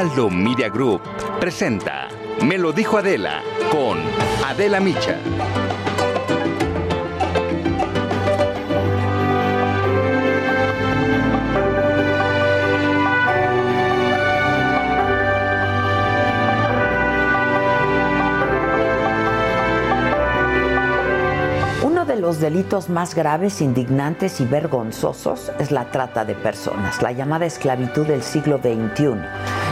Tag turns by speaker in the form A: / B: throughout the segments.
A: Heraldo Media Group presenta Me lo dijo Adela con Adela Micha.
B: los delitos más graves, indignantes y vergonzosos es la trata de personas, la llamada esclavitud del siglo XXI,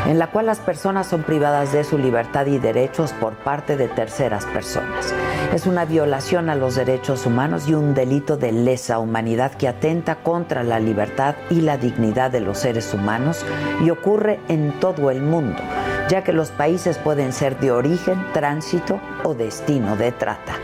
B: en la cual las personas son privadas de su libertad y derechos por parte de terceras personas. Es una violación a los derechos humanos y un delito de lesa humanidad que atenta contra la libertad y la dignidad de los seres humanos y ocurre en todo el mundo, ya que los países pueden ser de origen, tránsito o destino de trata.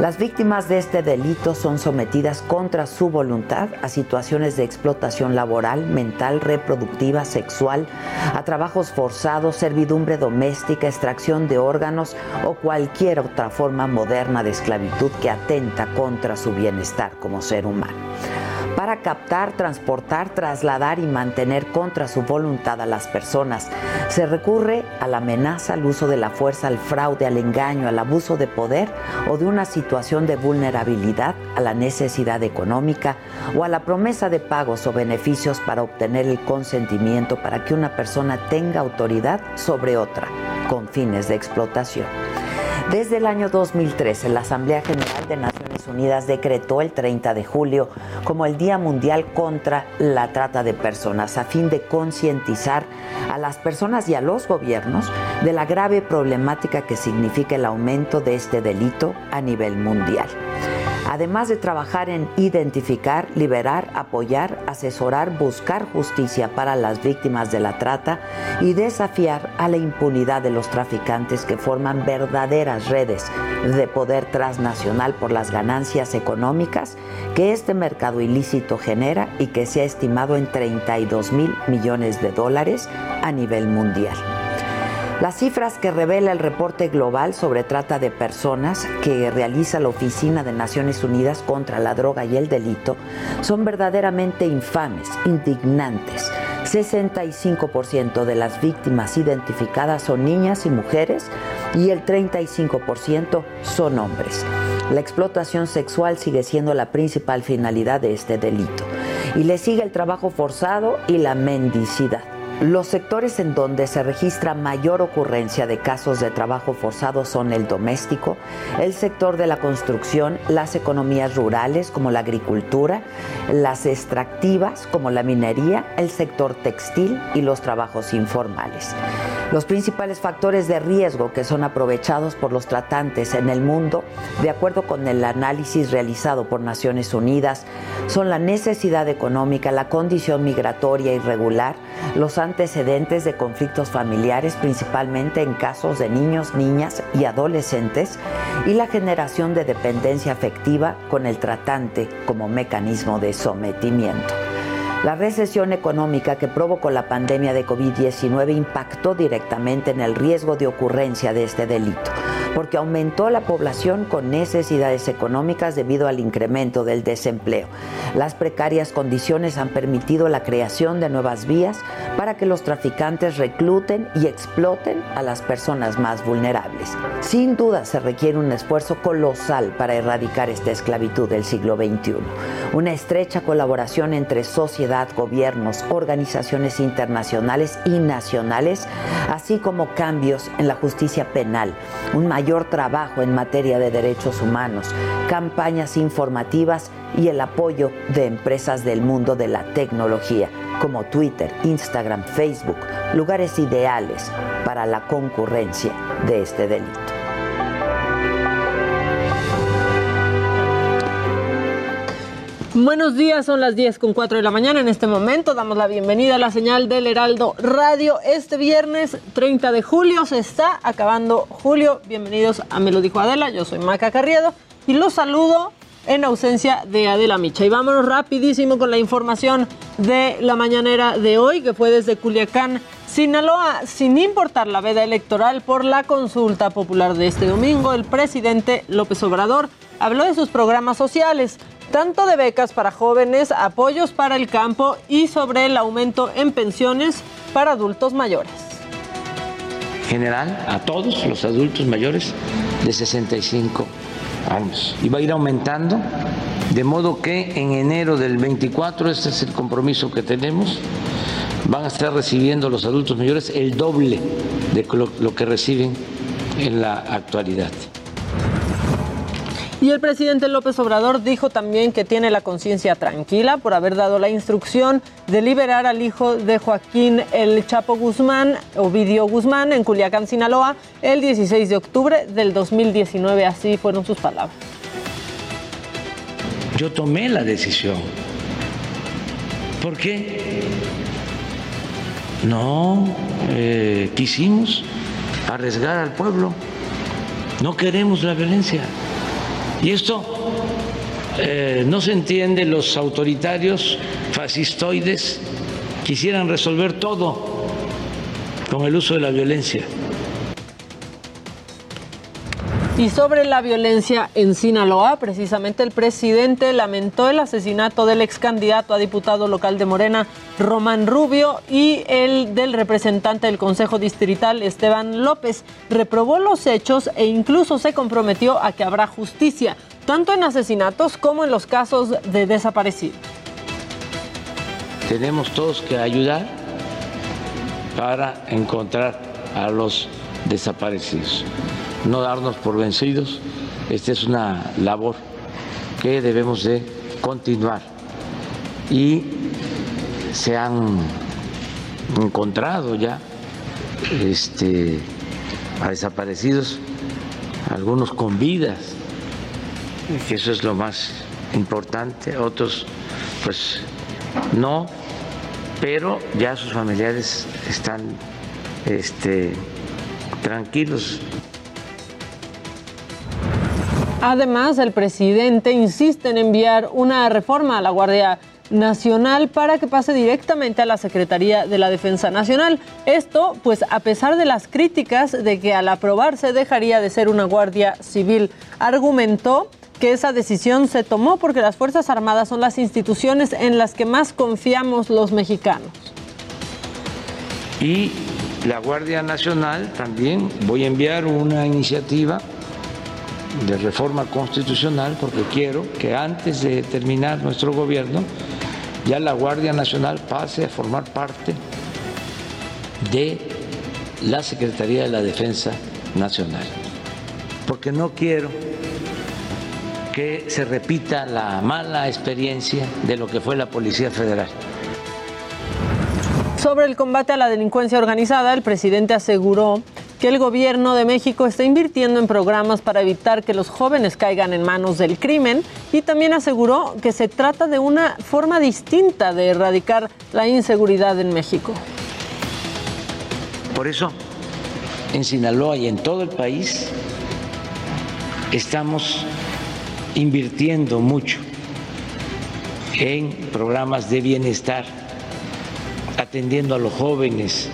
B: Las víctimas de este delito son sometidas contra su voluntad a situaciones de explotación laboral, mental, reproductiva, sexual, a trabajos forzados, servidumbre doméstica, extracción de órganos o cualquier otra forma moderna de esclavitud que atenta contra su bienestar como ser humano para captar, transportar, trasladar y mantener contra su voluntad a las personas. Se recurre a la amenaza, al uso de la fuerza, al fraude, al engaño, al abuso de poder o de una situación de vulnerabilidad, a la necesidad económica o a la promesa de pagos o beneficios para obtener el consentimiento para que una persona tenga autoridad sobre otra con fines de explotación. Desde el año 2013, la Asamblea General de Naciones Unidas decretó el 30 de julio como el Día Mundial contra la Trata de Personas a fin de concientizar a las personas y a los gobiernos de la grave problemática que significa el aumento de este delito a nivel mundial además de trabajar en identificar, liberar, apoyar, asesorar, buscar justicia para las víctimas de la trata y desafiar a la impunidad de los traficantes que forman verdaderas redes de poder transnacional por las ganancias económicas que este mercado ilícito genera y que se ha estimado en 32 mil millones de dólares a nivel mundial. Las cifras que revela el reporte global sobre trata de personas que realiza la Oficina de Naciones Unidas contra la Droga y el Delito son verdaderamente infames, indignantes. 65% de las víctimas identificadas son niñas y mujeres y el 35% son hombres. La explotación sexual sigue siendo la principal finalidad de este delito y le sigue el trabajo forzado y la mendicidad. Los sectores en donde se registra mayor ocurrencia de casos de trabajo forzado son el doméstico, el sector de la construcción, las economías rurales como la agricultura, las extractivas como la minería, el sector textil y los trabajos informales. Los principales factores de riesgo que son aprovechados por los tratantes en el mundo, de acuerdo con el análisis realizado por Naciones Unidas, son la necesidad económica, la condición migratoria irregular, los antecedentes de conflictos familiares, principalmente en casos de niños, niñas y adolescentes, y la generación de dependencia afectiva con el tratante como mecanismo de sometimiento. La recesión económica que provocó la pandemia de COVID-19 impactó directamente en el riesgo de ocurrencia de este delito porque aumentó la población con necesidades económicas debido al incremento del desempleo. Las precarias condiciones han permitido la creación de nuevas vías para que los traficantes recluten y exploten a las personas más vulnerables. Sin duda se requiere un esfuerzo colosal para erradicar esta esclavitud del siglo XXI. Una estrecha colaboración entre sociedad, gobiernos, organizaciones internacionales y nacionales, así como cambios en la justicia penal, un mayor trabajo en materia de derechos humanos, campañas informativas y el apoyo de empresas del mundo de la tecnología como Twitter, Instagram, Facebook, lugares ideales para la concurrencia de este delito.
C: Buenos días, son las 10 con 4 de la mañana. En este momento damos la bienvenida a la señal del Heraldo Radio. Este viernes 30 de julio se está acabando julio. Bienvenidos a Me lo dijo Adela. Yo soy Maca Carriedo y los saludo en ausencia de Adela Micha. Y vámonos rapidísimo con la información de la mañanera de hoy, que fue desde Culiacán, Sinaloa. Sin importar la veda electoral por la consulta popular de este domingo, el presidente López Obrador habló de sus programas sociales tanto de becas para jóvenes, apoyos para el campo y sobre el aumento en pensiones para adultos mayores.
D: general a todos los adultos mayores de 65 años. Y va a ir aumentando, de modo que en enero del 24, este es el compromiso que tenemos, van a estar recibiendo los adultos mayores el doble de lo que reciben en la actualidad.
C: Y el presidente López Obrador dijo también que tiene la conciencia tranquila por haber dado la instrucción de liberar al hijo de Joaquín El Chapo Guzmán, Ovidio Guzmán, en Culiacán, Sinaloa, el 16 de octubre del 2019. Así fueron sus palabras.
D: Yo tomé la decisión. ¿Por qué? No eh, quisimos arriesgar al pueblo. No queremos la violencia. Y esto eh, no se entiende, los autoritarios fascistoides quisieran resolver todo con el uso de la violencia.
C: Y sobre la violencia en Sinaloa, precisamente el presidente lamentó el asesinato del ex candidato a diputado local de Morena, Román Rubio, y el del representante del Consejo Distrital, Esteban López. Reprobó los hechos e incluso se comprometió a que habrá justicia, tanto en asesinatos como en los casos de desaparecidos.
D: Tenemos todos que ayudar para encontrar a los desaparecidos no darnos por vencidos. Esta es una labor que debemos de continuar. Y se han encontrado ya este, a desaparecidos, algunos con vidas, que eso es lo más importante, otros pues no, pero ya sus familiares están este, tranquilos
C: Además, el presidente insiste en enviar una reforma a la Guardia Nacional para que pase directamente a la Secretaría de la Defensa Nacional. Esto, pues a pesar de las críticas de que al aprobarse dejaría de ser una Guardia Civil, argumentó que esa decisión se tomó porque las Fuerzas Armadas son las instituciones en las que más confiamos los mexicanos.
D: Y la Guardia Nacional también voy a enviar una iniciativa de reforma constitucional porque quiero que antes de terminar nuestro gobierno ya la Guardia Nacional pase a formar parte de la Secretaría de la Defensa Nacional. Porque no quiero que se repita la mala experiencia de lo que fue la Policía Federal.
C: Sobre el combate a la delincuencia organizada, el presidente aseguró que el gobierno de México está invirtiendo en programas para evitar que los jóvenes caigan en manos del crimen y también aseguró que se trata de una forma distinta de erradicar la inseguridad en México.
D: Por eso, en Sinaloa y en todo el país estamos invirtiendo mucho en programas de bienestar, atendiendo a los jóvenes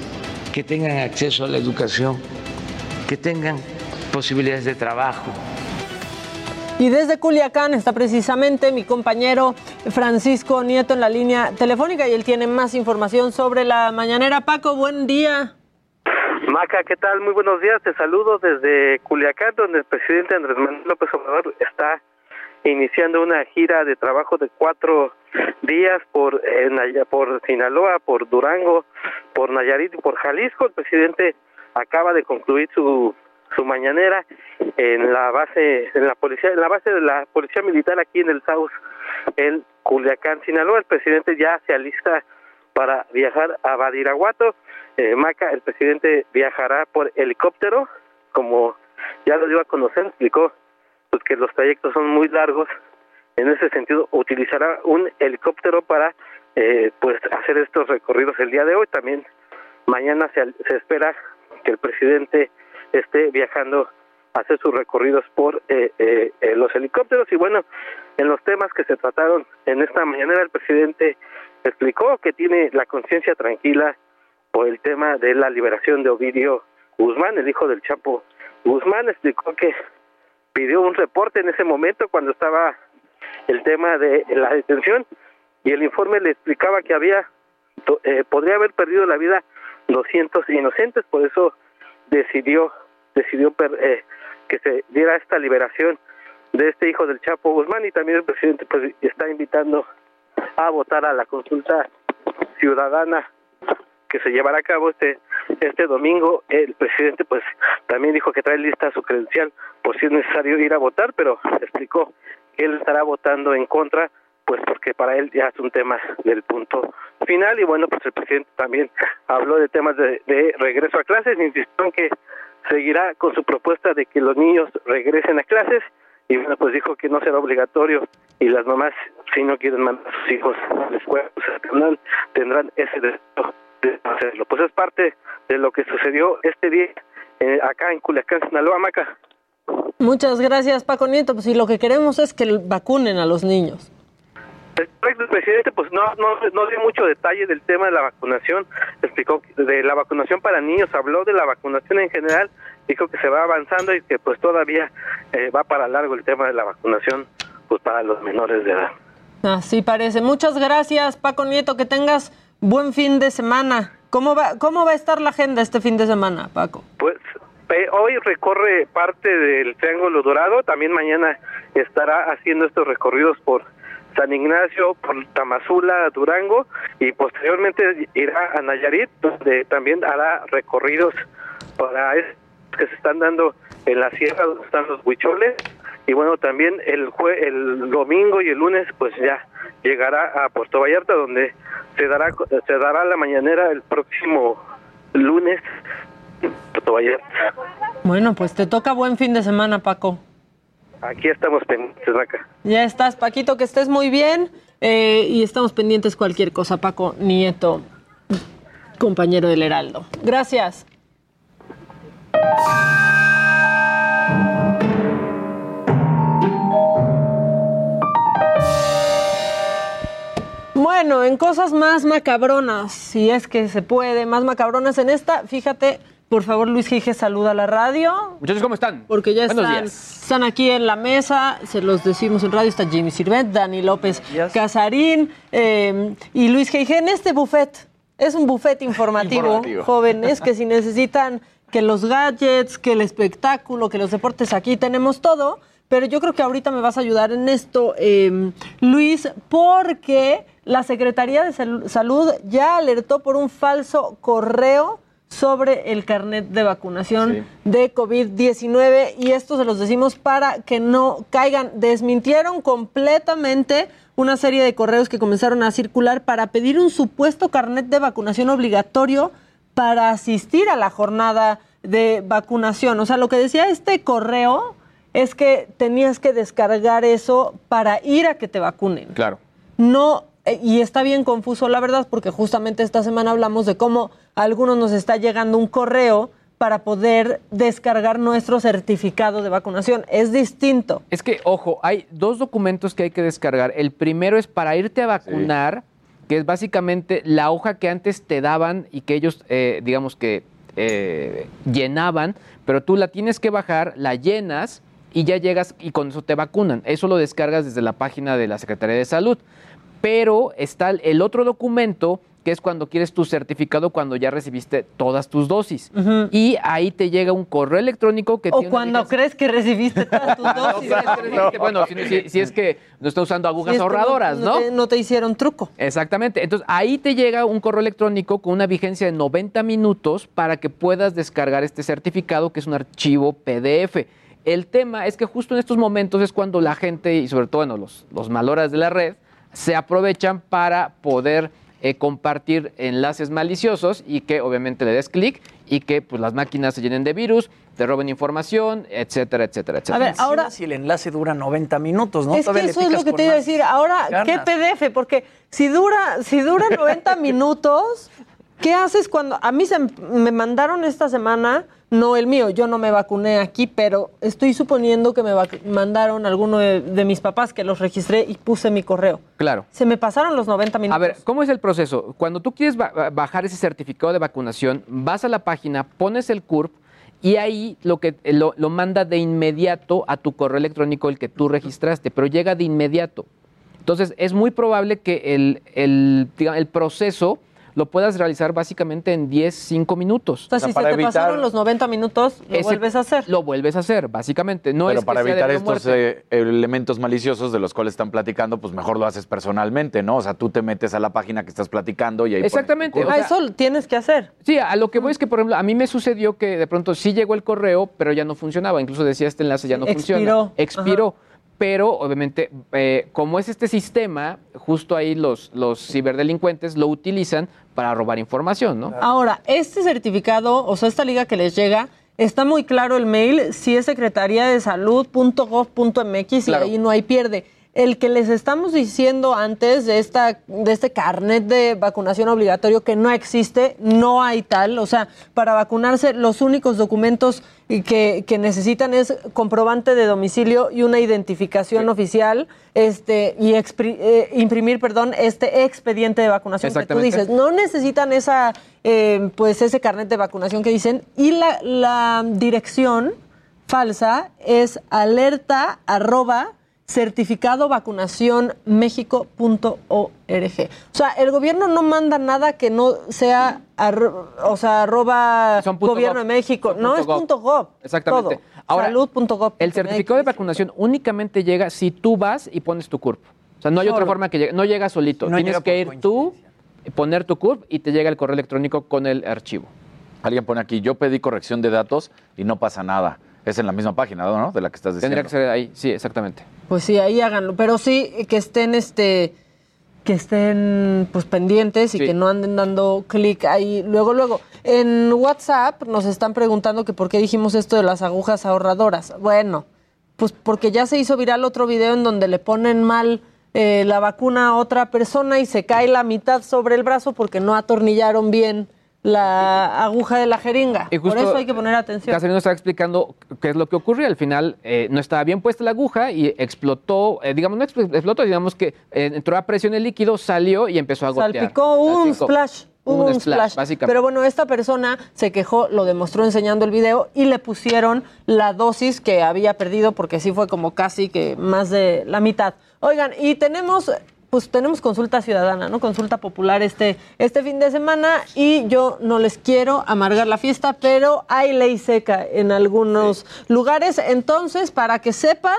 D: que tengan acceso a la educación que tengan posibilidades de trabajo.
C: Y desde Culiacán está precisamente mi compañero Francisco Nieto en la línea telefónica y él tiene más información sobre la mañanera. Paco, buen día.
E: Maca, ¿qué tal? Muy buenos días. Te saludo desde Culiacán, donde el presidente Andrés Manuel López Obrador está iniciando una gira de trabajo de cuatro días por, por Sinaloa, por Durango, por Nayarit y por Jalisco. El presidente acaba de concluir su su mañanera en la base en la policía en la base de la policía militar aquí en el South en Culiacán, Sinaloa. El presidente ya se alista para viajar a Badiraguato. Eh, Maca, el presidente viajará por helicóptero, como ya lo dio a conocer, explicó pues que los trayectos son muy largos. En ese sentido, utilizará un helicóptero para eh, pues hacer estos recorridos el día de hoy. También mañana se, se espera que el presidente esté viajando a hacer sus recorridos por eh, eh, los helicópteros y bueno, en los temas que se trataron en esta mañana el presidente explicó que tiene la conciencia tranquila por el tema de la liberación de Ovidio Guzmán, el hijo del Chapo Guzmán, explicó que pidió un reporte en ese momento cuando estaba el tema de la detención y el informe le explicaba que había eh, podría haber perdido la vida 200 inocentes, por eso decidió decidió eh, que se diera esta liberación de este hijo del Chapo Guzmán y también el presidente pues está invitando a votar a la consulta ciudadana que se llevará a cabo este este domingo. El presidente pues también dijo que trae lista su credencial por si es necesario ir a votar pero explicó que él estará votando en contra pues porque para él ya es un tema del punto final. Y bueno pues el presidente también habló de temas de, de regreso a clases insistió en que seguirá con su propuesta de que los niños regresen a clases. Y bueno pues dijo que no será obligatorio y las mamás si no quieren mandar a sus hijos a la escuela pues, tendrán, tendrán ese derecho de hacerlo. Pues es parte de lo que sucedió este día eh, acá en Culiacán Sinaloa Maca
C: Muchas gracias Paco Nieto pues si lo que queremos es que vacunen a los niños
E: el presidente pues no, no, no dio mucho detalle del tema de la vacunación, explicó de la vacunación para niños, habló de la vacunación en general, dijo que se va avanzando y que pues todavía eh, va para largo el tema de la vacunación pues para los menores de edad.
C: Así parece. Muchas gracias Paco Nieto, que tengas buen fin de semana. ¿Cómo va, cómo va a estar la agenda este fin de semana, Paco?
E: Pues hoy recorre parte del Triángulo Dorado, también mañana estará haciendo estos recorridos por San Ignacio, por Tamazula, Durango y posteriormente irá a Nayarit, donde también hará recorridos para que se están dando en la sierra donde están los huicholes y bueno también el el domingo y el lunes pues ya llegará a Puerto Vallarta donde se dará se dará la mañanera el próximo lunes Puerto Vallarta.
C: Bueno, pues te toca buen fin de semana, Paco.
E: Aquí estamos pendientes, Vaca.
C: Ya estás, Paquito, que estés muy bien. Eh, y estamos pendientes cualquier cosa, Paco Nieto, compañero del Heraldo. Gracias. Bueno, en cosas más macabronas, si es que se puede, más macabronas en esta, fíjate, por favor, Luis Gige, saluda a la radio.
F: Muchachos, ¿cómo están?
C: Porque ya están, están aquí en la mesa, se los decimos en radio, está Jimmy Sirvet, Dani López Casarín eh, y Luis Gige en este buffet. Es un buffet informativo, jóvenes, que si necesitan que los gadgets, que el espectáculo, que los deportes, aquí tenemos todo. Pero yo creo que ahorita me vas a ayudar en esto, eh, Luis, porque la Secretaría de Salud ya alertó por un falso correo sobre el carnet de vacunación de COVID-19 y esto se los decimos para que no caigan. Desmintieron completamente una serie de correos que comenzaron a circular para pedir un supuesto carnet de vacunación obligatorio para asistir a la jornada de vacunación. O sea, lo que decía este correo es que tenías que descargar eso para ir a que te vacunen.
F: Claro.
C: No y está bien confuso, la verdad, porque justamente esta semana hablamos de cómo a algunos nos está llegando un correo para poder descargar nuestro certificado de vacunación. Es distinto.
F: Es que, ojo, hay dos documentos que hay que descargar. El primero es para irte a vacunar, que es básicamente la hoja que antes te daban y que ellos, eh, digamos que, eh, llenaban, pero tú la tienes que bajar, la llenas y ya llegas y con eso te vacunan. Eso lo descargas desde la página de la Secretaría de Salud pero está el otro documento que es cuando quieres tu certificado cuando ya recibiste todas tus dosis. Y ahí te llega un correo electrónico que...
C: O cuando crees que recibiste todas tus dosis.
F: bueno, si, es que no está usando agujas ahorradoras, ¿no?
C: no te hicieron truco.
F: Exactamente. Entonces, ahí te llega un correo electrónico con una vigencia de 90 minutos para que puedas descargar este certificado, que es un archivo PDF. El tema es que justo en estos momentos es cuando la gente, y sobre todo bueno, los, los maloras de la red, se aprovechan para poder eh, compartir enlaces maliciosos y que obviamente le des clic y que pues, las máquinas se llenen de virus, te roben información, etcétera, etcétera, etcétera.
G: A ver, ahora si el enlace dura 90 minutos, ¿no?
C: Es que eso es lo que te iba a decir. Ahora, ¿qué PDF? Porque si dura, si dura 90 minutos, ¿qué haces cuando a mí se me mandaron esta semana no el mío, yo no me vacuné aquí, pero estoy suponiendo que me mandaron alguno de, mis papás que los registré y puse mi correo.
F: Claro.
C: Se me pasaron los 90 minutos.
F: A ver, ¿cómo es el proceso? Cuando tú quieres bajar ese certificado de vacunación, vas a la página, pones el CURP y ahí lo, que, lo, manda de inmediato a tu correo electrónico el que tú registraste, pero llega de inmediato. Entonces, es muy probable que el, el, el proceso lo puedas realizar básicamente en 10, 5 minutos.
C: O sea, si se te pasaron los 90 minutos, lo vuelves a hacer.
F: Lo vuelves a hacer, básicamente. No
H: Pero
F: es que
H: para
F: sea de
H: evitar
F: o
H: estos eh, elementos maliciosos de los cuales están platicando, pues mejor lo haces personalmente, ¿no? O sea, tú te metes a la página que estás platicando y ahí pones tu
F: Exactamente, o
C: Ah,
F: sea-
C: eso tienes que hacer.
F: Sí, a lo que voy es que, por ejemplo, a mí me sucedió que de pronto sí llegó el correo, pero ya no funcionaba. Incluso decía este enlace ya no
C: Expiró.
F: funciona. Expiró. Pero obviamente, eh, como es este sistema, justo ahí los, los ciberdelincuentes lo utilizan para robar información, ¿no?
C: Ahora, este certificado, o sea, esta liga que les llega, está muy claro el mail, si es secretaría de salud.gov.mx
F: Claro.
C: y ahí no hay pierde. El que les estamos diciendo antes de, esta, de este carnet de vacunación obligatorio que no existe, no hay tal. O sea, para vacunarse los únicos documentos que, que necesitan es comprobante de domicilio y una identificación oficial este, y expri- eh, imprimir, perdón, este expediente de vacunación que tú dices. No necesitan esa, eh, pues ese carnet de vacunación que dicen. Y la, la dirección falsa es alerta arroba certificado vacunación O sea, el gobierno no manda nada que no sea, arro- o sea, arroba gobierno
F: gov.
C: de México.
F: Son
C: no,
F: punto
C: es
F: gov.
C: punto gov.
F: Exactamente.
C: Todo.
F: Ahora,
C: Salud.gov.
F: El certificado de vacunación únicamente llega si tú vas y pones tu CURP. O sea, no hay otra forma que llegue. No llega solito.
G: No
F: Tienes
G: llega
F: que ir tú, poner tu CURP y te llega el correo electrónico con el archivo.
H: Alguien pone aquí, yo pedí corrección de datos y no pasa nada. Es en la misma página, ¿no? De la que estás diciendo.
F: Tendría que ser ahí, sí, exactamente.
C: Pues sí, ahí háganlo. Pero sí que estén, este, que estén pues pendientes y
F: Sí.
C: que no anden dando clic ahí. Luego, luego. En WhatsApp nos están preguntando que por qué dijimos esto de las agujas ahorradoras. Bueno, pues porque ya se hizo viral otro video en donde le ponen mal eh, la vacuna a otra persona y se cae la mitad sobre el brazo porque no atornillaron bien la aguja de la jeringa.
F: Y
C: por eso hay que poner atención.
F: Caserino estaba explicando qué es lo que ocurrió. Al final eh, no estaba bien puesta la aguja y explotó, eh, digamos, no expl- explotó, digamos que eh, entró a presión el líquido, salió y empezó a gotear.
C: Salpicó un
F: Salpicó.
C: splash. Hubo un, splash.
F: básicamente.
C: Pero bueno, esta persona se quejó, lo demostró enseñando el video y le pusieron la dosis que había perdido porque sí fue como casi que más de la mitad. Oigan, y tenemos pues tenemos consulta ciudadana, ¿no? Consulta popular este, este fin de semana y yo no les quiero amargar la fiesta, pero hay ley seca en algunos lugares. Entonces, para que sepan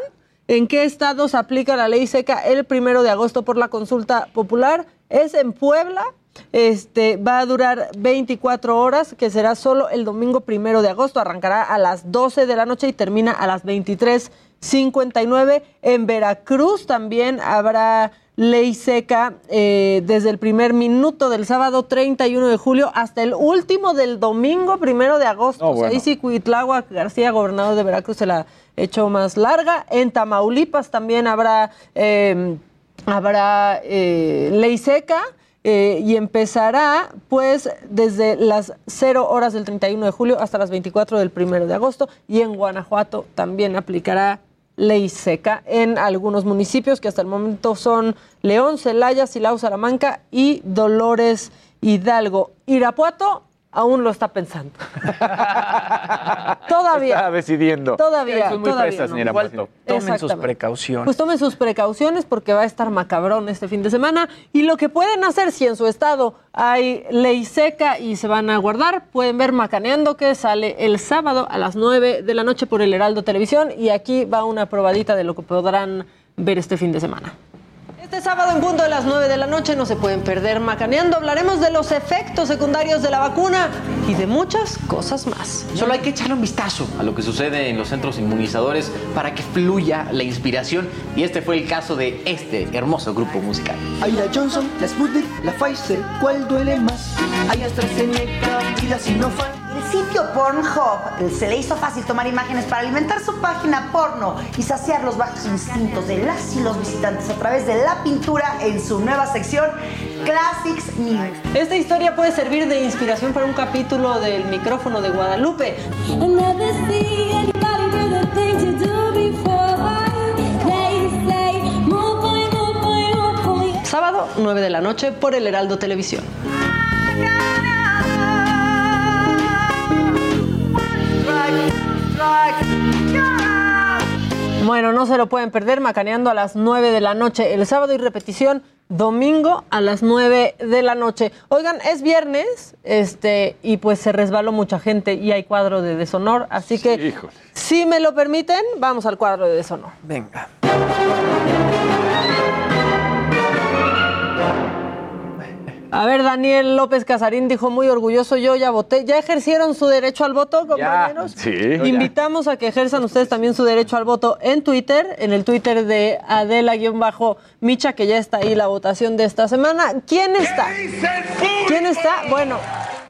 C: en qué estados aplica la ley seca el primero de agosto por la consulta popular, es en Puebla, este, va a durar 24 horas, que será solo el domingo primero de agosto. Arrancará a las 12 de la noche y termina a las 23.59. En Veracruz también habrá ley seca eh, desde el primer minuto del sábado 31 de julio hasta el último del domingo primero de agosto.
H: No,
C: O sea,
H: bueno.
C: ahí sí Cuitláhuac García, gobernador de Veracruz, se la echó más larga. En Tamaulipas también habrá, eh, habrá eh, ley seca. eh, y empezará pues desde las 0 horas del 31 de julio hasta las 24 del 1 de agosto y en Guanajuato también aplicará ley seca en algunos municipios que hasta el momento son León, Celaya, Silao, Salamanca y Dolores Hidalgo. Irapuato aún lo está pensando. Todavía.
H: Está decidiendo.
C: Todavía,
F: Son muy
C: todavía
F: fresas,
C: no.
F: señora
G: Igual
F: Puerto.
G: tomen sus precauciones.
C: Pues tomen sus precauciones porque va a estar macabrón este fin de semana. Y lo que pueden hacer si en su estado hay ley seca y se van a guardar, pueden ver Macaneando que sale el sábado a las 9 de la noche por el Heraldo Televisión. Y aquí va una probadita de lo que podrán ver este fin de semana. Este sábado en punto de las 9 de la noche no se pueden perder Macaneando. Hablaremos de los efectos secundarios de la vacuna y de muchas cosas más.
I: Solo hay que echarle un vistazo a lo que sucede en los centros inmunizadores para que fluya la inspiración. Y este fue el caso de este hermoso grupo musical.
J: Hay la Johnson, la Sputnik, la Pfizer, ¿cuál duele más? Hay AstraZeneca y la Sinopharm.
K: El sitio Pornhub se le hizo fácil tomar imágenes para alimentar su página porno y saciar los bajos instintos de las y los visitantes a través de la pintura en su nueva sección Classics News.
C: Esta historia puede servir de inspiración para un capítulo del micrófono de Guadalupe. Sábado, 9 de la noche, por el Heraldo Televisión. Bueno, no se lo pueden perder, macaneando a las 9 de la noche el sábado y repetición domingo a las 9 de la noche. Oigan, es viernes, este, y pues se resbaló mucha gente y hay cuadro de deshonor, así que si me lo permiten, vamos al cuadro de deshonor.
G: Venga.
C: A ver, Daniel López Casarín dijo muy orgulloso, yo ya voté. ¿Ya ejercieron su derecho al voto, compañeros?
H: Sí.
C: Invitamos a que ejerzan ustedes también su derecho al voto en Twitter, en el Twitter de Adela-Micha, que ya está ahí la votación de esta semana. ¿Quién está? ¿Quién está? Bueno,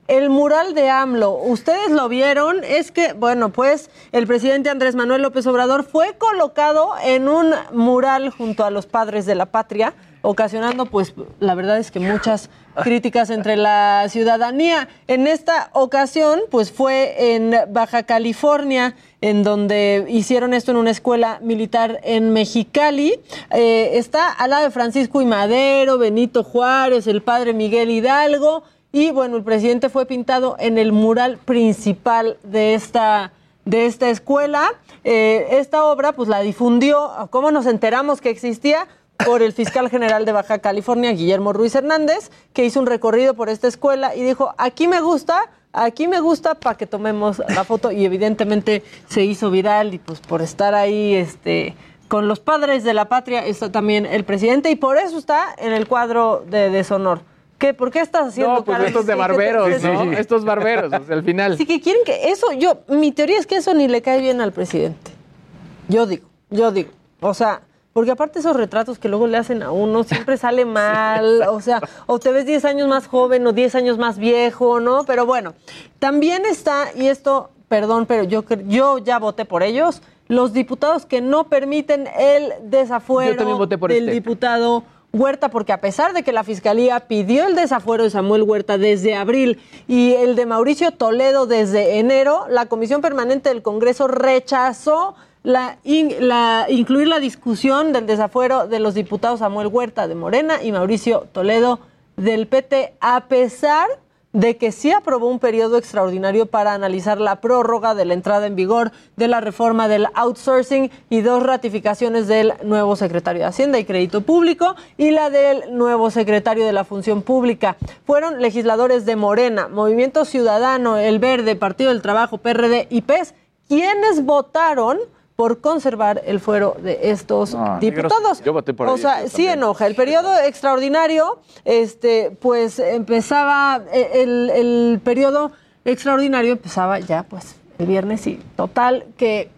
C: el mural de AMLO, ustedes lo vieron, es que, bueno, pues el presidente Andrés Manuel López Obrador fue colocado en un mural junto a los padres de la patria, ocasionando, pues, la verdad es que muchas críticas entre la ciudadanía. En esta ocasión, pues fue en Baja California, en donde hicieron esto en una escuela militar en Mexicali. Eh, está al lado de Francisco y Madero, Benito Juárez, el padre Miguel Hidalgo. Y bueno, el presidente fue pintado en el mural principal de esta, de esta escuela. Eh, esta obra, pues la difundió. ¿Cómo nos enteramos que existía? Por el fiscal general de Baja California, Guillermo Ruiz Hernández, que hizo un recorrido por esta escuela y dijo, aquí me gusta, aquí me gusta para que tomemos la foto y evidentemente se hizo viral y pues por estar ahí este con los padres de la patria está también el presidente y por eso está en el cuadro de deshonor. ¿Qué? ¿Por qué estás haciendo
F: No, pues estos de barberos, ¿no? Estos barberos, o sea, al final.
C: Así que quieren que eso, yo, mi teoría es que eso ni le cae bien al presidente. Yo digo, yo digo. O sea, porque aparte esos retratos que luego le hacen a uno siempre sale mal, o sea, o te ves 10 años más joven o 10 años más viejo, ¿no? Pero bueno, también está, y esto, perdón, pero yo, yo ya voté por ellos, los diputados que no permiten el desafuero
F: Yo también voté por
C: del
F: este.
C: diputado Huerta, porque a pesar de que la Fiscalía pidió el desafuero de Samuel Huerta desde abril y el de Mauricio Toledo desde enero, la Comisión Permanente del Congreso rechazó la, in- la- incluir la discusión del desafuero de los diputados Samuel Huerta de Morena y Mauricio Toledo del PT, a pesar de que sí aprobó un periodo extraordinario para analizar la prórroga de la entrada en vigor de la reforma del outsourcing y dos ratificaciones del nuevo secretario de Hacienda y Crédito Público y la del nuevo secretario de la Función Pública. Fueron legisladores de Morena, Movimiento Ciudadano, El Verde, Partido del Trabajo, PRD y PES, quienes votaron por conservar el fuero de estos diputados.
H: yo voté por
C: O sea, sí
H: también.
C: enoja. El periodo extraordinario, este, pues empezaba, eh, el, el periodo extraordinario empezaba ya, pues, el viernes y total que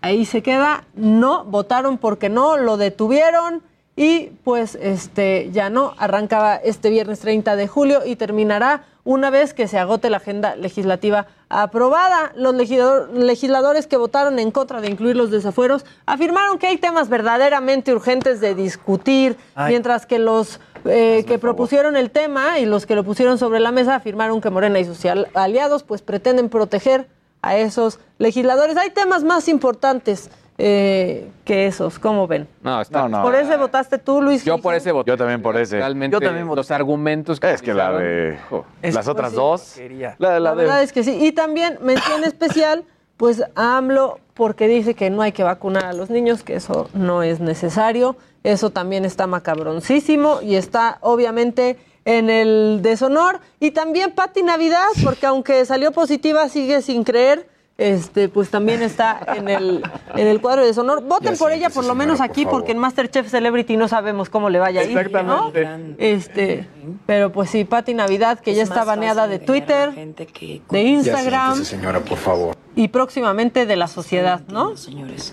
C: ahí se queda. No votaron porque no, lo detuvieron y pues este ya no arrancaba este viernes 30 de julio y terminará una vez que se agote la agenda legislativa aprobada. Los legislador- legisladores que votaron en contra de incluir los desafueros afirmaron que hay temas verdaderamente urgentes de discutir,
G: Ay.
C: mientras que los eh, que propusieron el tema y los que lo pusieron sobre la mesa afirmaron que Morena y sus al- aliados pues pretenden proteger a esos legisladores. Hay temas más importantes eh, que esos, ¿cómo ven?
F: No, está,
H: No, no.
C: ¿Por ese votaste tú, Luis?
F: Yo por ese voté.
H: Yo también por ese.
F: Realmente,
G: Yo también voté.
F: los argumentos que
H: Es que la de.
G: Es
H: las otras
G: sí,
H: dos. La, de- la
C: La
H: de-
C: verdad es que sí. Y también mención especial, pues a AMLO, porque dice que no hay que vacunar a los niños, que eso no es necesario. Eso también está macabroncísimo y está obviamente en el deshonor. Y también Pati Navidad, porque aunque salió positiva, sigue sin creer. Este, pues también está en el, en el cuadro de deshonor. Voten por ella, por lo menos aquí, porque en Masterchef Celebrity no sabemos cómo le vaya a ir. ¿no?
F: Exactamente.
C: Este, pero pues sí, Pati Navidad, que ya está baneada de Twitter, de Instagram
L: señora, por favor.
C: y próximamente de la sociedad, ¿no?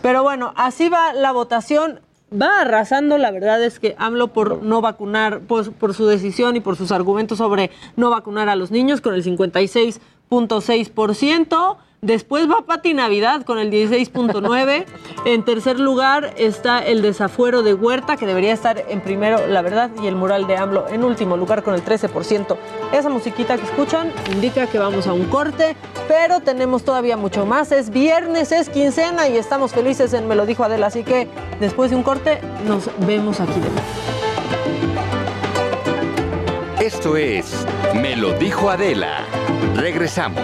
C: Pero bueno, así va la votación. Va arrasando, la verdad es que AMLO por no vacunar, pues, por su decisión y por sus argumentos sobre no vacunar a los niños con el 56.6%. Después va Pati Navidad con el 16.9%. En tercer lugar está el desafuero de Huerta, que debería estar en primero, la verdad, y el mural de AMLO en último lugar con el 13%. Esa musiquita que escuchan indica que vamos a un corte, pero tenemos todavía mucho más. Es viernes, es quincena y estamos felices en Me lo dijo Adela, así que después de un corte nos vemos aquí de nuevo.
A: Esto es Me lo dijo Adela. Regresamos.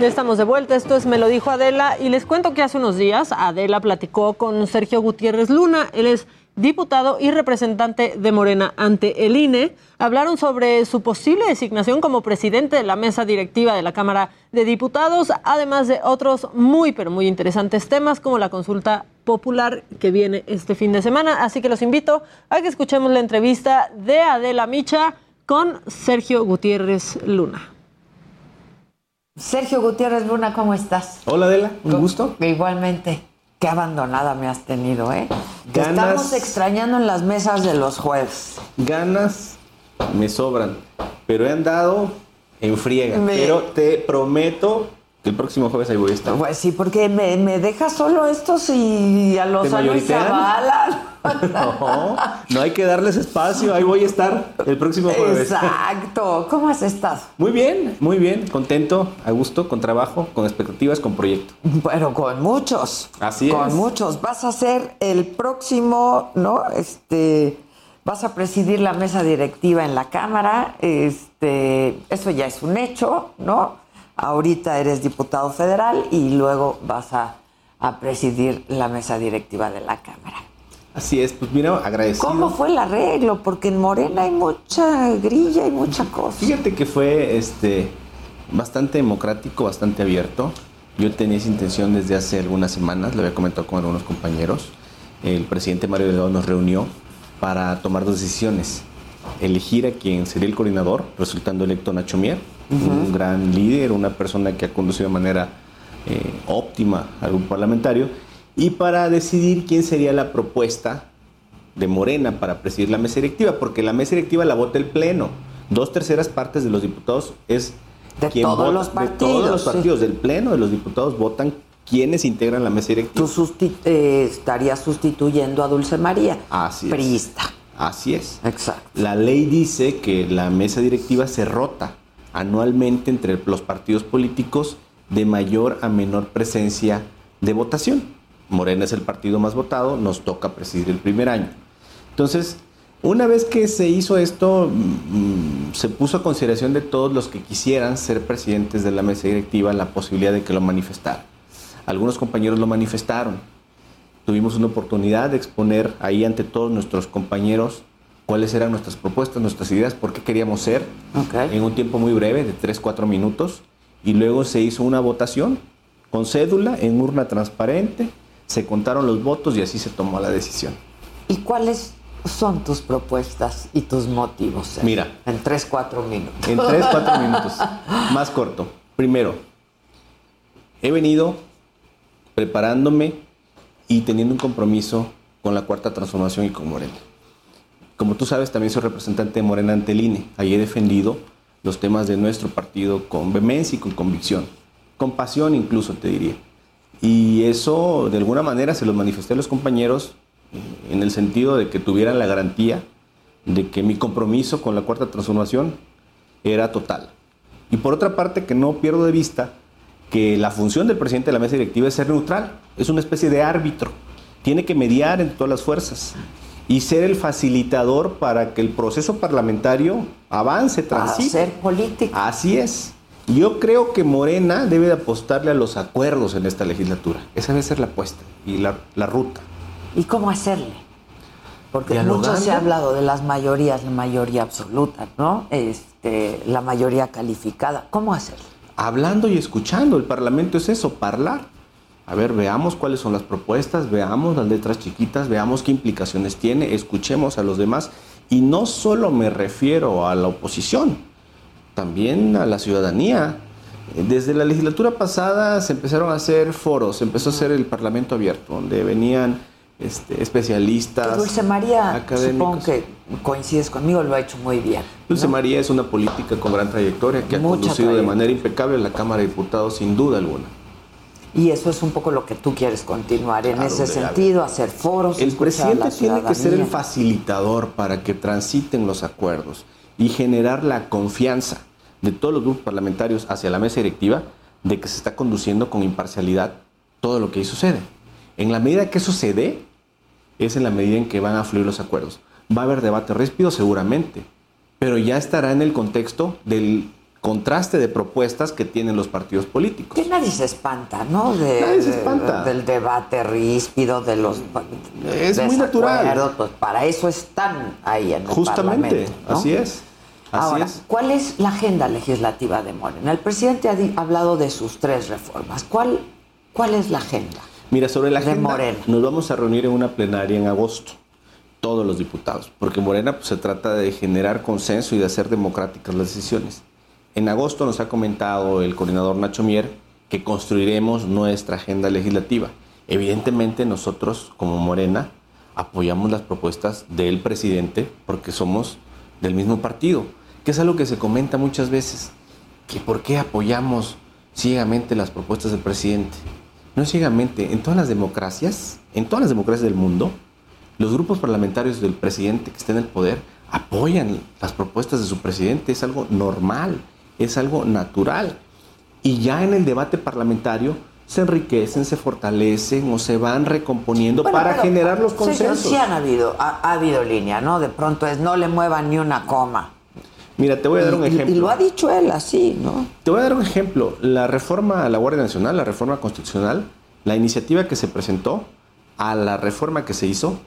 C: Ya estamos de vuelta, esto es Me lo dijo Adela y les cuento que hace unos días Adela platicó con Sergio Gutiérrez Luna, él es diputado y representante de Morena ante el INE. Hablaron sobre su posible designación como presidente de la mesa directiva de la Cámara de Diputados, además de otros muy, pero muy interesantes temas como la consulta popular que viene este fin de semana. Así que los invito a que escuchemos la entrevista de Adela Micha con Sergio Gutiérrez Luna.
B: Sergio Gutiérrez Luna, ¿cómo estás?
M: Hola Adela, un gusto.
B: Igualmente. Qué abandonada me has tenido, ¿eh? Te estamos extrañando en las mesas de los jueves.
M: Ganas me sobran, pero he andado en friega.
B: Me-
M: Pero te prometo el próximo jueves ahí voy a estar.
B: Pues sí, porque me, me dejas solo estos y a los
M: ¿Te
B: años
M: mayoritean?
B: Zavala.
M: No, no hay que darles espacio, ahí voy a estar el próximo jueves.
B: Exacto. ¿Cómo has estado?
M: Muy bien, muy bien, contento, a gusto, con trabajo, con expectativas, con proyecto.
B: Bueno, con muchos.
M: Así
B: con
M: es.
B: muchos. Vas a ser el próximo, ¿no? Este, vas a presidir la mesa directiva en la Cámara. Este, eso ya es un hecho, ¿no? Ahorita eres diputado federal y luego vas a, a presidir la mesa directiva de la Cámara.
M: Así es, pues mira, agradecido.
B: ¿Cómo fue el arreglo? Porque en Morena hay mucha grilla y mucha cosa.
M: Fíjate que fue este bastante democrático, bastante abierto. Yo tenía esa intención desde hace algunas semanas, lo había comentado con algunos compañeros. El presidente Mario Delgado nos reunió para tomar dos decisiones. Elegir a quien sería el coordinador, resultando electo Nacho Mier, un gran líder, una persona que ha conducido de manera eh, óptima al grupo parlamentario, y para decidir quién sería la propuesta de Morena para presidir la mesa directiva, porque la mesa directiva la vota el Pleno. Dos terceras partes de los diputados es
B: De
M: quien
B: todos
M: vota-
B: los
M: De
B: partidos,
M: todos los
B: sí.
M: partidos, del Pleno de los diputados votan quienes integran la mesa directiva.
B: Tú eh, estarías sustituyendo a Dulce María.
M: Así es.
B: Priista.
M: Así es.
B: Exacto.
M: La ley dice que la mesa directiva se rota anualmente entre los partidos políticos de mayor a menor presencia de votación. Morena es el partido más votado, nos toca presidir el primer año. Entonces, una vez que se hizo esto, mm, se puso a consideración de todos los que quisieran ser presidentes de la mesa directiva la posibilidad de que lo manifestaran. Algunos compañeros lo manifestaron. Tuvimos una oportunidad de exponer ahí ante todos nuestros compañeros cuáles eran nuestras propuestas, nuestras ideas, por qué queríamos ser, en un tiempo muy breve, de 3, 4 minutos. Y luego se hizo una votación con cédula, en urna transparente, se contaron los votos y así se tomó la decisión.
B: ¿Y cuáles son tus propuestas y tus motivos? Sergio?
M: Mira.
B: En tres, cuatro minutos.
M: En 3, 4 minutos. Más corto. Primero, he venido preparándome y teniendo un compromiso con la cuarta transformación y con Morena. Como tú sabes, también soy representante de Morena ante el INE. Ahí he defendido los temas de nuestro partido con vehemencia y con convicción, con pasión incluso, te diría. Y eso, de alguna manera, se los manifesté a los compañeros eh, en el sentido de que tuvieran la garantía de que mi compromiso con la cuarta transformación era total. Y por otra parte, que no pierdo de vista que la función del presidente de la mesa directiva es ser neutral, es una especie de árbitro, tiene que mediar entre todas las fuerzas y ser el facilitador para que el proceso parlamentario avance,
B: Para
M: transite.
B: ser político.
M: Así es. Yo creo que Morena debe de apostarle a los acuerdos en esta legislatura. Esa debe ser la apuesta y la, la ruta.
B: ¿Y cómo hacerle? Porque
M: Dialogando.
B: mucho se ha hablado de las mayorías, la mayoría absoluta, ¿no? Este, la mayoría calificada. ¿Cómo hacerle?
M: hablando y escuchando. El Parlamento es eso, hablar. A ver, veamos cuáles son las propuestas, veamos las letras chiquitas, veamos qué implicaciones tiene, escuchemos a los demás. Y no solo me refiero a la oposición, también a la ciudadanía. Desde la legislatura pasada se empezaron a hacer foros, se empezó a hacer el Parlamento abierto, donde venían este, especialistas.
B: Dulce María,
M: académicos.
B: supongo que coincides conmigo, lo ha hecho muy bien.
M: Dulce María es una política con gran trayectoria que ha conducido de manera impecable a la Cámara de Diputados sin duda alguna.
B: Y eso es un poco lo que tú quieres continuar en ese sentido, hacer foros.
M: El presidente tiene que ser el facilitador para que transiten los acuerdos y generar la confianza de todos los grupos parlamentarios hacia la mesa directiva de que se está conduciendo con imparcialidad todo lo que ahí sucede. En la medida que eso se dé, es en la medida en que van a fluir los acuerdos. Va a haber debate ríspido seguramente, pero ya estará en el contexto del contraste de propuestas que tienen los partidos políticos.
B: Que nadie se espanta, ¿no? De-
M: Nadie se
B: de-
M: espanta.
B: del debate ríspido, de los
M: Es muy natural.
B: Pues para eso están ahí en el
M: Justamente,
B: Parlamento, ¿no?
M: así es. Así
B: Ahora,
M: es.
B: ¿cuál es la agenda legislativa de Morena? El presidente ha hablado de sus tres reformas. ¿Cuál, cuál es la agenda?
M: Mira, sobre la
B: De
M: agenda,
B: Morena.
M: nos vamos a reunir en una plenaria en agosto, todos los diputados, porque Morena pues, se trata de generar consenso y de hacer democráticas las decisiones. En agosto nos ha comentado el coordinador Nacho Mier que construiremos nuestra agenda legislativa. Evidentemente nosotros como Morena apoyamos las propuestas del presidente porque somos del mismo partido, que es algo que se comenta muchas veces, que por qué apoyamos ciegamente las propuestas del presidente. No ciegamente, en todas las democracias, en todas las democracias del mundo, los grupos parlamentarios del presidente que está en el poder apoyan las propuestas de su presidente, es algo normal, es algo natural. Y ya en el debate parlamentario se enriquecen, se fortalecen o se van recomponiendo
B: Bueno,
M: para generar los
B: sí,
M: consensos.
B: Sí, han habido, ha, ha habido línea, ¿no? De pronto es no le muevan ni una coma.
M: Mira, te voy a dar un
B: y-
M: ejemplo.
B: Y lo ha dicho él así, ¿no?
M: Te voy a dar un ejemplo. La reforma a la Guardia Nacional, la reforma constitucional, la iniciativa que se presentó a la reforma que se hizo,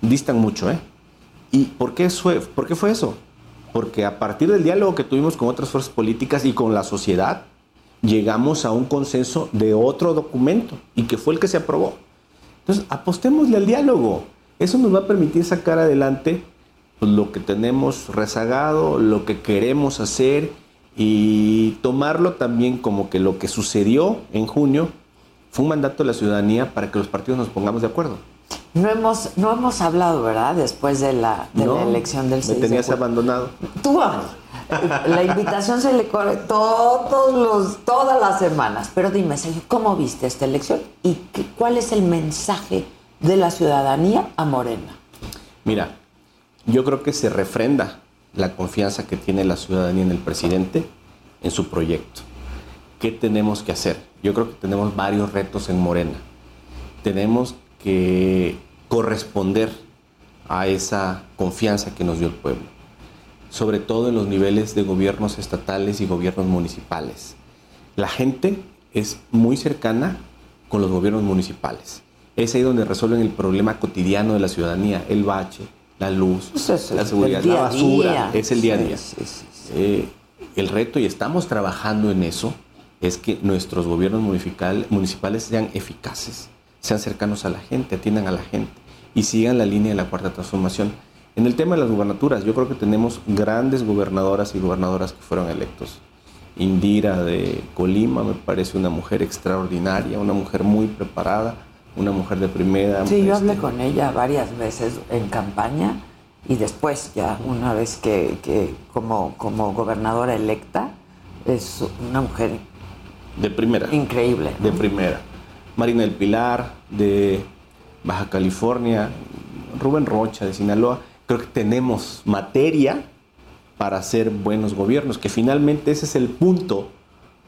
M: distan mucho, ¿eh? ¿Y por qué, fue, por qué fue eso? Porque a partir del diálogo que tuvimos con otras fuerzas políticas y con la sociedad, llegamos a un consenso de otro documento y que fue el que se aprobó. Entonces, apostémosle al diálogo. Eso nos va a permitir sacar adelante pues, lo que tenemos rezagado, lo que queremos hacer y tomarlo también como que lo que sucedió en junio fue un mandato de la ciudadanía para que los partidos nos pongamos de acuerdo.
B: No hemos, no hemos hablado, ¿verdad? Después de la, de
M: No,
B: la elección del
M: Me
B: 6 de
M: tenías abandonado.
B: Tú vamos. La invitación se le corre todos los, todas las semanas. Pero dime, Sergio, ¿cómo viste esta elección? ¿Y qué- cuál es el mensaje de la ciudadanía a Morena?
M: Mira, yo creo que se refrenda la confianza que tiene la ciudadanía en el presidente, en su proyecto. ¿Qué tenemos que hacer? Yo creo que tenemos varios retos en Morena. Tenemos que corresponder a esa confianza que nos dio el pueblo, sobre todo en los niveles de gobiernos estatales y gobiernos municipales. La gente es muy cercana con los gobiernos municipales. Es ahí donde resuelven el problema cotidiano de la ciudadanía, el bache, la luz,
B: Pues es
M: la seguridad, la basura,
B: día.
M: es el día a día.
B: sí, sí,
M: Eh, el reto, y estamos trabajando en eso, es que nuestros gobiernos municipal- municipales sean eficaces, sean cercanos a la gente, atiendan a la gente y sigan la línea de la cuarta transformación. En el tema de las gubernaturas, yo creo que tenemos grandes gobernadoras y gobernadoras que fueron electos. Indira de Colima me parece una mujer extraordinaria, una mujer muy preparada, una mujer de primera.
B: Sí, yo
M: este,
B: hablé con ella varias veces en campaña y después ya una vez que, que como, como gobernadora electa es una mujer
M: de primera.
B: increíble. ¿no?
M: de primera. Marina del Pilar, de Baja California, Rubén Rocha, de Sinaloa. Creo que tenemos materia para hacer buenos gobiernos, que finalmente ese es el punto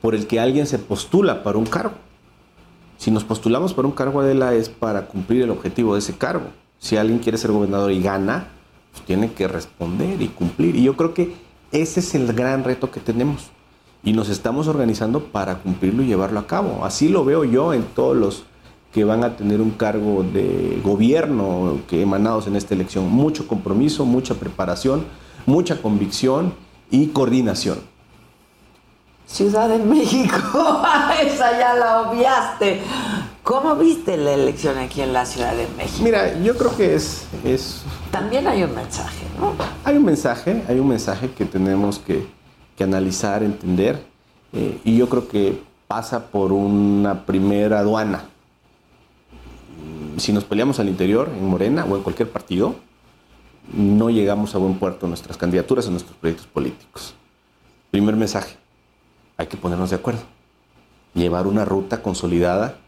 M: por el que alguien se postula para un cargo. Si nos postulamos para un cargo, Adela, es para cumplir el objetivo de ese cargo. Si alguien quiere ser gobernador y gana, pues tiene que responder y cumplir. Y yo creo que ese es el gran reto que tenemos. Y nos estamos organizando para cumplirlo y llevarlo a cabo. Así lo veo yo en todos los que van a tener un cargo de gobierno que emanados en esta elección. Mucho compromiso, mucha preparación, mucha convicción y coordinación.
B: Ciudad de México, esa ya la obviaste. ¿Cómo viste la elección aquí en la Ciudad de México?
M: Mira, yo creo que es, es
B: También hay un mensaje, ¿no?
M: Hay un mensaje, hay un mensaje que tenemos que, que analizar, entender, eh, y yo creo que pasa por una primera aduana. si nos peleamos al interior, en Morena o en cualquier partido, no llegamos a buen puerto nuestras candidaturas, en nuestros proyectos políticos. Primer mensaje, hay que ponernos de acuerdo, llevar una ruta consolidada,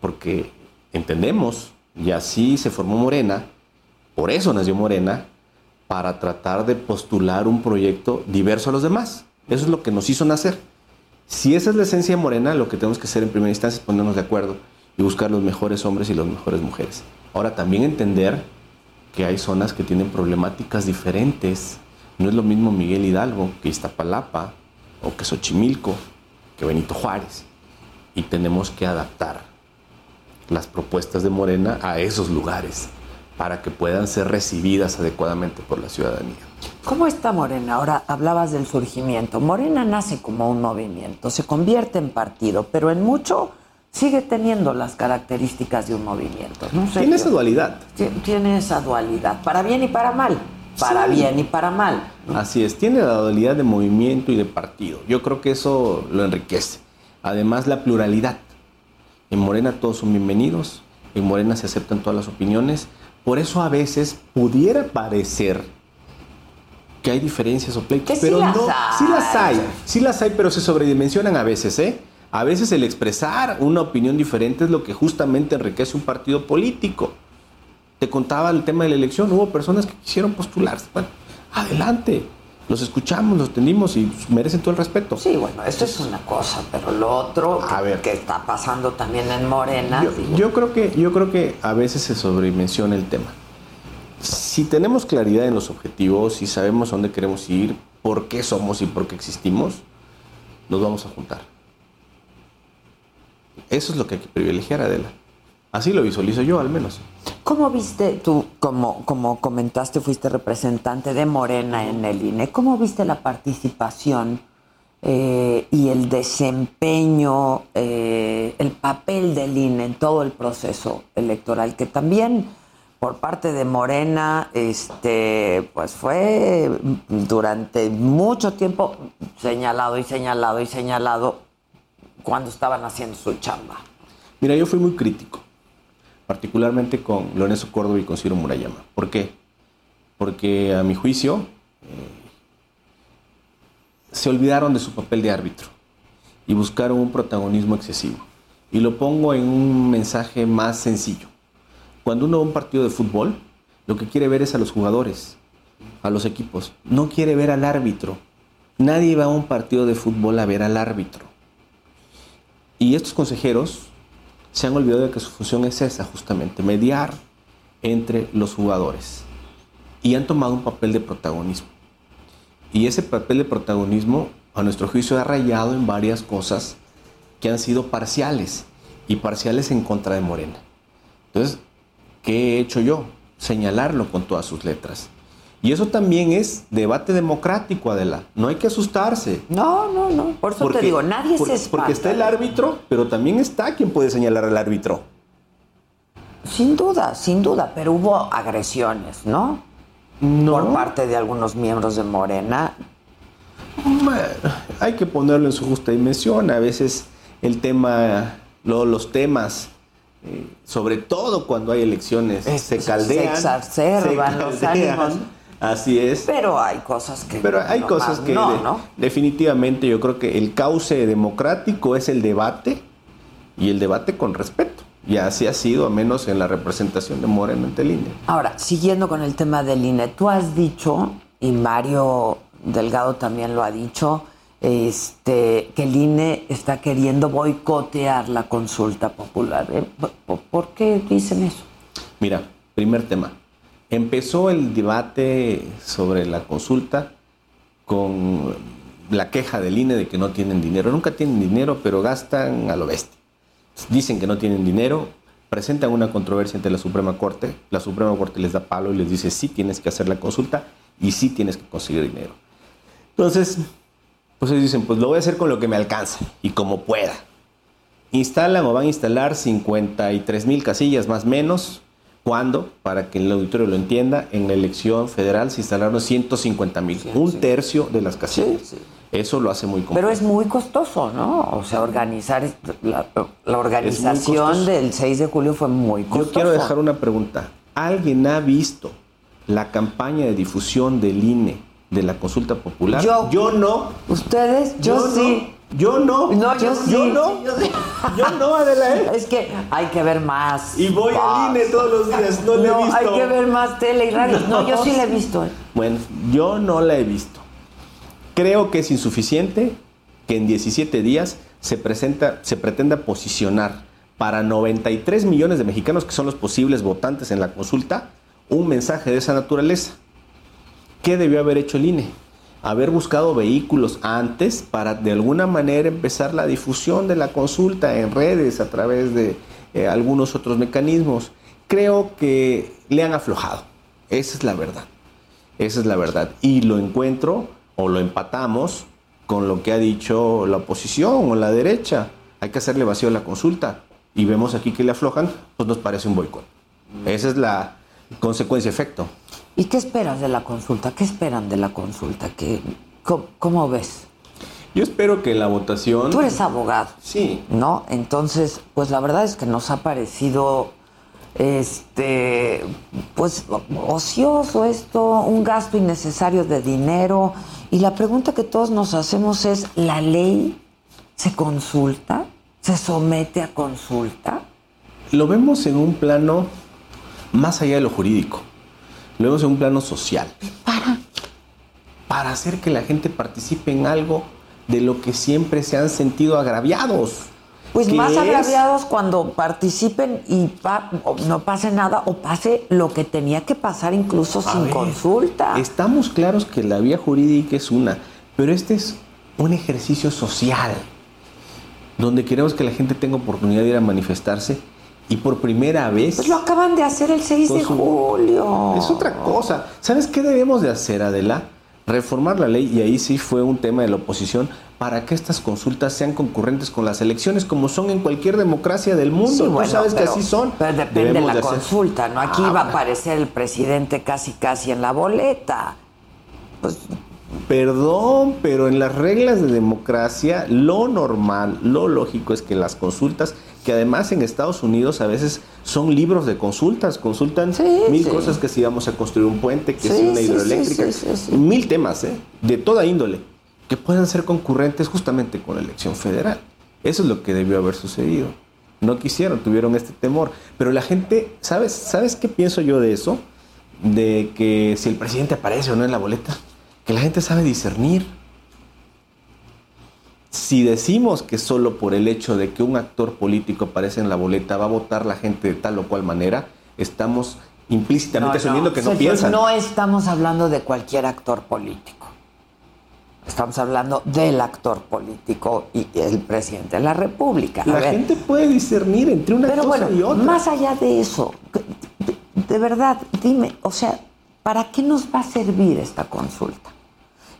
M: porque entendemos, y así se formó Morena, por eso nació Morena, para tratar de postular un proyecto diverso a los demás. Eso es lo que nos hizo nacer. Si esa es la esencia Morena, lo que tenemos que hacer en primera instancia es ponernos de acuerdo y buscar los mejores hombres y las mejores mujeres. Ahora también entender que hay zonas que tienen problemáticas diferentes. No es lo mismo Miguel Hidalgo que Iztapalapa o que Xochimilco, que Benito Juárez. Y tenemos que adaptar las propuestas de Morena a esos lugares para que puedan ser recibidas adecuadamente por la ciudadanía.
B: ¿Cómo está Morena? Ahora hablabas del surgimiento. Morena nace como un movimiento, se convierte en partido, pero en mucho sigue teniendo las características de un movimiento.
M: tiene esa dualidad.
B: Tiene esa dualidad, para bien y para mal. Para bien y para mal.
M: Así es, tiene la dualidad de movimiento y de partido. Yo creo que eso lo enriquece. Además, la pluralidad. En Morena todos son bienvenidos, en Morena se aceptan todas las opiniones. Por eso a veces pudiera parecer que hay diferencias o pleitos, pero no, sí las hay, sí las hay, pero se sobredimensionan a veces, ¿eh? A veces el expresar una opinión diferente es lo que justamente enriquece un partido político. Te contaba el tema de la elección, hubo personas que quisieron postularse. Bueno, adelante, los escuchamos, los tenemos y merecen todo el respeto.
B: Sí, bueno, esto es una cosa, pero lo otro a ver, que está pasando también en Morena.
M: Yo, creo que, yo creo que a veces se sobremenciona el tema. Si tenemos claridad en los objetivos, si sabemos a dónde queremos ir, por qué somos y por qué existimos, nos vamos a juntar. Eso es lo que hay que privilegiar, Adela. Así lo visualizo yo, al menos.
B: ¿Cómo viste tú, como, como comentaste, fuiste representante de Morena en el INE? ¿Cómo viste la participación eh, y el desempeño, eh, el papel del INE en todo el proceso electoral? Que también por parte de Morena, este, pues fue durante mucho tiempo señalado y señalado y señalado cuando estaban haciendo su chamba.
M: Mira, yo fui muy crítico particularmente con Lorenzo Córdoba y con Ciro Murayama. ¿Por qué? Porque a mi juicio eh, se olvidaron de su papel de árbitro y buscaron un protagonismo excesivo. Y lo pongo en un mensaje más sencillo. Cuando uno va a un partido de fútbol, lo que quiere ver es a los jugadores, a los equipos. No quiere ver al árbitro. Nadie va a un partido de fútbol a ver al árbitro. Y estos consejeros se han olvidado de que su función es esa, justamente, mediar entre los jugadores. Y han tomado un papel de protagonismo. Y ese papel de protagonismo, a nuestro juicio, ha rayado en varias cosas que han sido parciales y parciales en contra de Morena. Entonces, ¿qué he hecho yo? Señalarlo con todas sus letras. Y eso también es debate democrático, Adela. No hay que asustarse.
B: No, no, no. Por eso te digo, nadie se espanta.
M: Porque está el árbitro, pero también está quien puede señalar al árbitro.
B: Sin duda, sin duda, pero hubo agresiones, ¿no?
M: No.
B: Por parte de algunos miembros de Morena.
M: Bueno, hay que ponerlo en su justa dimensión. A veces el tema, los temas eh, sobre todo cuando hay elecciones, se caldean.
B: Se exacerban los ánimos.
M: Así es.
B: Pero hay cosas que.
M: Pero hay cosas que
B: no,
M: definitivamente yo creo que el cauce democrático es el debate y el debate con respeto. Y así ha sido, a menos en la representación de Moreno ante el INE.
B: Ahora, siguiendo con el tema del INE, tú has dicho, y Mario Delgado también lo ha dicho, este, que el INE está queriendo boicotear la consulta popular. ¿eh? ¿Por qué dicen eso?
M: Mira, primer tema Empezó el debate sobre la consulta con la queja del INE de que no tienen dinero. Nunca tienen dinero, pero gastan a lo bestia. Dicen que no tienen dinero, presentan una controversia ante la Suprema Corte, la Suprema Corte les da palo y les dice sí tienes que hacer la consulta y sí tienes que conseguir dinero. Entonces, pues ellos dicen, pues lo voy a hacer con lo que me alcance y como pueda. Instalan o van a instalar 53 mil casillas más menos ¿Cuándo? Para que el auditorio lo entienda, en la elección federal se instalaron 150 mil, un tercio de las casillas. Eso lo hace muy complejo.
B: Pero es muy costoso, ¿no? O sea, organizar la, la organización del 6 de julio fue muy costoso.
M: Yo quiero dejar una pregunta. ¿Alguien ha visto la campaña de difusión del INE de la consulta popular?
B: Yo.
M: Yo no.
B: ¿Ustedes? Yo,
M: Yo
B: sí.
M: no. Yo no.
B: No, yo sí.
M: Yo no.
B: Yo, sí.
M: Yo no, Adela, ¿eh?
B: Es que hay que ver más.
M: Y voy al INE todos los días. No, le he visto.
B: hay que ver más tele y radio. No, yo sí la he visto. ¿eh?
M: Bueno, yo no la he visto. Creo que es insuficiente que en 17 días se, presenta, se pretenda posicionar para 93 millones de mexicanos que son los posibles votantes en la consulta un mensaje de esa naturaleza. ¿Qué debió haber hecho el INE? Haber buscado vehículos antes para de alguna manera empezar la difusión de la consulta en redes a través de eh, algunos otros mecanismos. Creo que le han aflojado. Esa es la verdad. Esa es la verdad. Y lo encuentro o lo empatamos con lo que ha dicho la oposición o la derecha. Hay que hacerle vacío a la consulta. Y vemos aquí que le aflojan, pues nos parece un boicot. Esa es la consecuencia-efecto.
B: ¿Y qué esperas de la consulta? ¿Qué esperan de la consulta? ¿Qué, cómo, cómo ves?
M: Yo espero que la votación...
B: Tú eres abogado.
M: Sí.
B: ¿No? Entonces, pues la verdad es que nos ha parecido este pues ocioso esto, un gasto innecesario de dinero y la pregunta que todos nos hacemos es ¿la ley se consulta? ¿Se somete a consulta?
M: Lo vemos en un plano más allá de lo jurídico. Lo vemos en un plano social.
B: Para
M: para hacer que la gente participe en algo de lo que siempre se han sentido agraviados.
B: Pues más
M: es-
B: agraviados cuando participen y pa- no pase nada o pase lo que tenía que pasar incluso
M: A
B: sin
M: ver,
B: consulta.
M: Estamos claros que la vía jurídica es una, pero este es un ejercicio social, donde queremos que la gente tenga oportunidad de ir a manifestarse y por primera vez...
B: Pues lo acaban de hacer el 6 de julio.
M: Es otra cosa. ¿Sabes qué debemos de hacer, Adela? Reformar la ley, y ahí sí fue un tema de la oposición, para que estas consultas sean concurrentes con las elecciones, como son en cualquier democracia del mundo.
B: Sí,
M: Tú
B: bueno,
M: sabes que
B: pero-
M: así son.
B: Pero depende de la consulta, ¿no? Aquí
M: Ah,
B: va a aparecer el presidente casi casi en la boleta. Pues
M: Perdón, pero en las reglas de democracia, lo normal, lo lógico es que las consultas, que además en Estados Unidos a veces son libros de consultas, consultan mil
B: sí.
M: cosas que si vamos a construir un puente, que
B: Sí,
M: si una
B: sí,
M: hidroeléctrica,
B: sí, sí, sí, sí.
M: mil temas, ¿eh? de toda índole, que puedan ser concurrentes justamente con la elección federal. Eso es lo que debió haber sucedido. No quisieron, tuvieron este temor. Pero la gente, ¿sabes, ¿sabes qué pienso yo de eso? De que si el presidente aparece o no en la boleta, que la gente sabe discernir. Si decimos que solo por el hecho de que un actor político aparece en la boleta va a votar la gente de tal o cual manera, estamos implícitamente asumiendo que no
B: Sergio,
M: piensan.
B: No estamos hablando de cualquier actor político. Estamos hablando del actor político y el presidente de la República. A
M: La
B: ver,
M: gente puede discernir entre una
B: Pero
M: cosa
B: bueno,
M: y otra.
B: más allá de eso, de, de verdad, dime, o sea, ¿para qué nos va a servir esta consulta?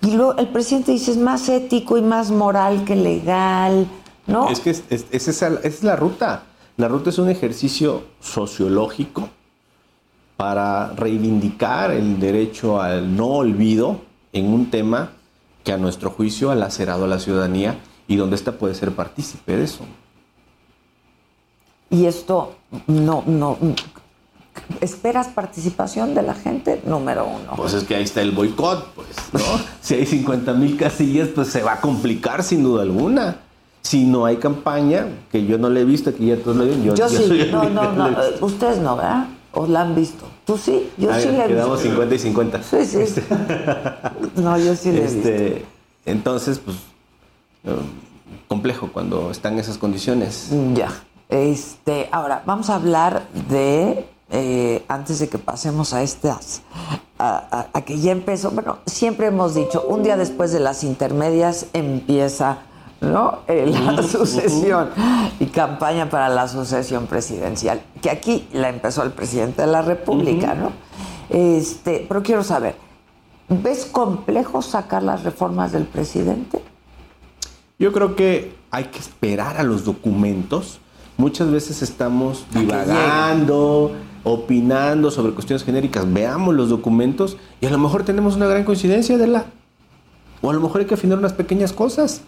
B: Y luego el presidente dice es más ético y más moral que legal, ¿no?
M: Es que es, es- es esa, esa es la ruta. La ruta es un ejercicio sociológico para reivindicar el derecho al no olvido en un tema que a nuestro juicio ha lacerado a la ciudadanía y donde ésta puede ser partícipe de eso.
B: Y esto no, no. ¿Esperas participación de la gente? Número uno.
M: Pues es que ahí está el boicot, pues, ¿no? si hay 50 mil casillas, pues se va a complicar sin duda alguna. Si no hay campaña, que yo no la he visto, que ya todos lo ven, yo,
B: Yo,
M: yo
B: sí,
M: soy
B: no, no, no,
M: la
B: eh, ustedes no, ¿verdad? ¿O la han visto? ¿Tú sí? Yo
M: A
B: sí
M: ver,
B: la he
M: quedamos
B: visto.
M: 50 y 50.
B: Sí, sí. No, yo sí la he visto.
M: Este, entonces, pues, eh, complejo cuando están esas condiciones.
B: Ya. Este, ahora, vamos a hablar de, eh, antes de que pasemos a estas, a, a- a que ya empezó, bueno, siempre hemos dicho, un día después de las intermedias empieza, ¿no? Eh, la sucesión y campaña para la sucesión presidencial, que aquí la empezó el presidente de la República, ¿no? Este, pero quiero saber, ¿ves complejo sacar las reformas del presidente?
M: Yo creo que hay que esperar a los documentos. Muchas veces estamos divagando, opinando sobre cuestiones genéricas. Veamos los documentos y a lo mejor tenemos una gran coincidencia de la. O a lo mejor hay que afinar unas pequeñas cosas.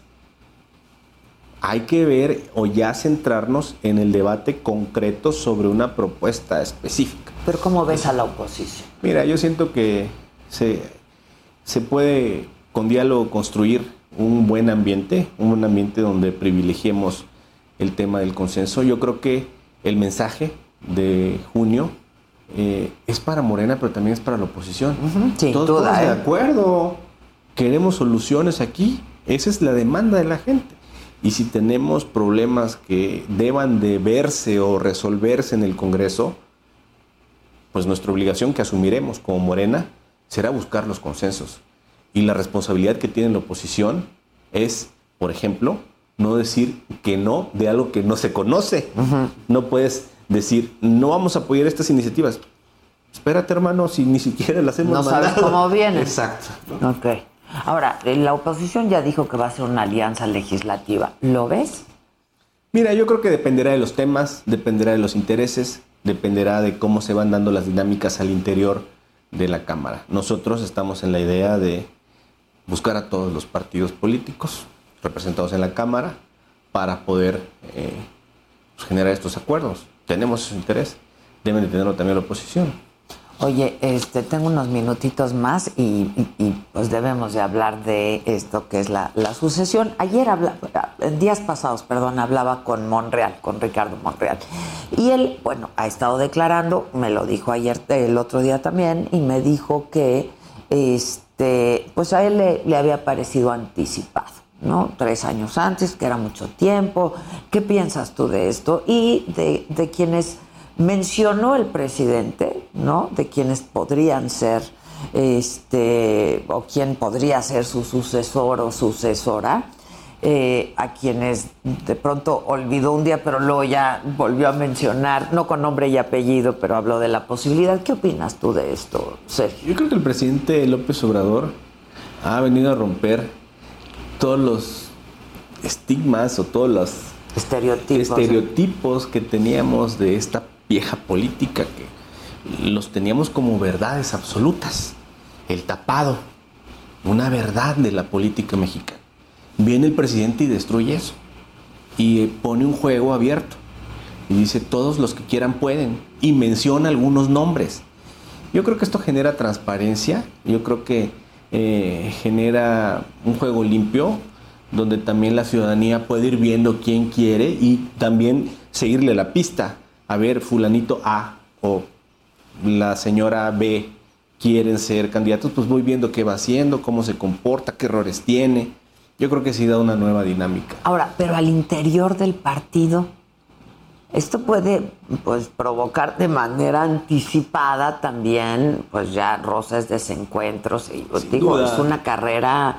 M: Hay que ver o ya centrarnos en el debate concreto sobre una propuesta específica.
B: Pero ¿cómo ves a la oposición?
M: Mira, yo siento que se, se puede con diálogo construir un buen ambiente, un ambiente donde privilegiemos el tema del consenso. Yo creo que el mensaje de junio eh, es para Morena, pero también es para la oposición. Todos estamos de
B: ¿eh?
M: acuerdo. Queremos soluciones aquí. Esa es la demanda de la gente. Y si tenemos problemas que deban de verse o resolverse en el Congreso, pues nuestra obligación que asumiremos como Morena será buscar los consensos. Y la responsabilidad que tiene la oposición es, por ejemplo, no decir que no de algo que no se conoce. No puedes decir, no vamos a apoyar estas iniciativas. Espérate, hermano, si ni siquiera las hemos
B: No sabes cómo vienen.
M: Exacto.
B: Ok. Ahora, eh, la oposición ya dijo que va a ser una alianza legislativa. ¿Lo ves?
M: Mira, yo creo que dependerá de los temas, dependerá de los intereses, dependerá de cómo se van dando las dinámicas al interior de la Cámara. Nosotros estamos en la idea de buscar a todos los partidos políticos representados en la Cámara para poder eh, pues, generar estos acuerdos. Tenemos ese interés, deben de tenerlo también la oposición.
B: Oye, este, tengo unos minutitos más y, pues debemos de hablar de esto que es la, sucesión. Ayer, habla, en días pasados, perdón, hablaba con Monreal, con Ricardo Monreal. Y él, bueno, ha estado declarando, me lo dijo ayer, el otro día también, y me dijo que, este, pues a él le había parecido anticipado. ¿No? Tres años antes, que era mucho tiempo. ¿Qué piensas tú de esto? Y de, de quienes mencionó el presidente, ¿no? De quienes podrían ser, este, o quién podría ser su sucesor o sucesora, eh, a quienes de pronto olvidó un día, pero luego ya volvió a mencionar, no con nombre y apellido, pero habló de la posibilidad. ¿Qué opinas tú de esto, Sergio?
M: Yo creo que el presidente López Obrador ha venido a romper todos los estigmas o todos los
B: estereotipos,
M: estereotipos que teníamos de esta vieja política que los teníamos como verdades absolutas. El tapado, una verdad de la política mexicana. Viene el presidente y destruye eso. Y eh, pone un juego abierto. Y dice, todos los que quieran pueden. Y menciona algunos nombres. Yo creo que esto genera transparencia. Yo creo que eh, genera un juego limpio donde también la ciudadanía puede ir viendo quién quiere y también seguirle la pista. A ver, fulanito A o la señora B quieren ser candidatos, pues voy viendo qué va haciendo, cómo se comporta, qué errores tiene. Yo creo que sí da una nueva dinámica.
B: Ahora, pero al interior del partido, esto puede pues provocar de manera anticipada también, pues ya roces, desencuentros. Y, pues, digo,
M: duda.
B: es una carrera,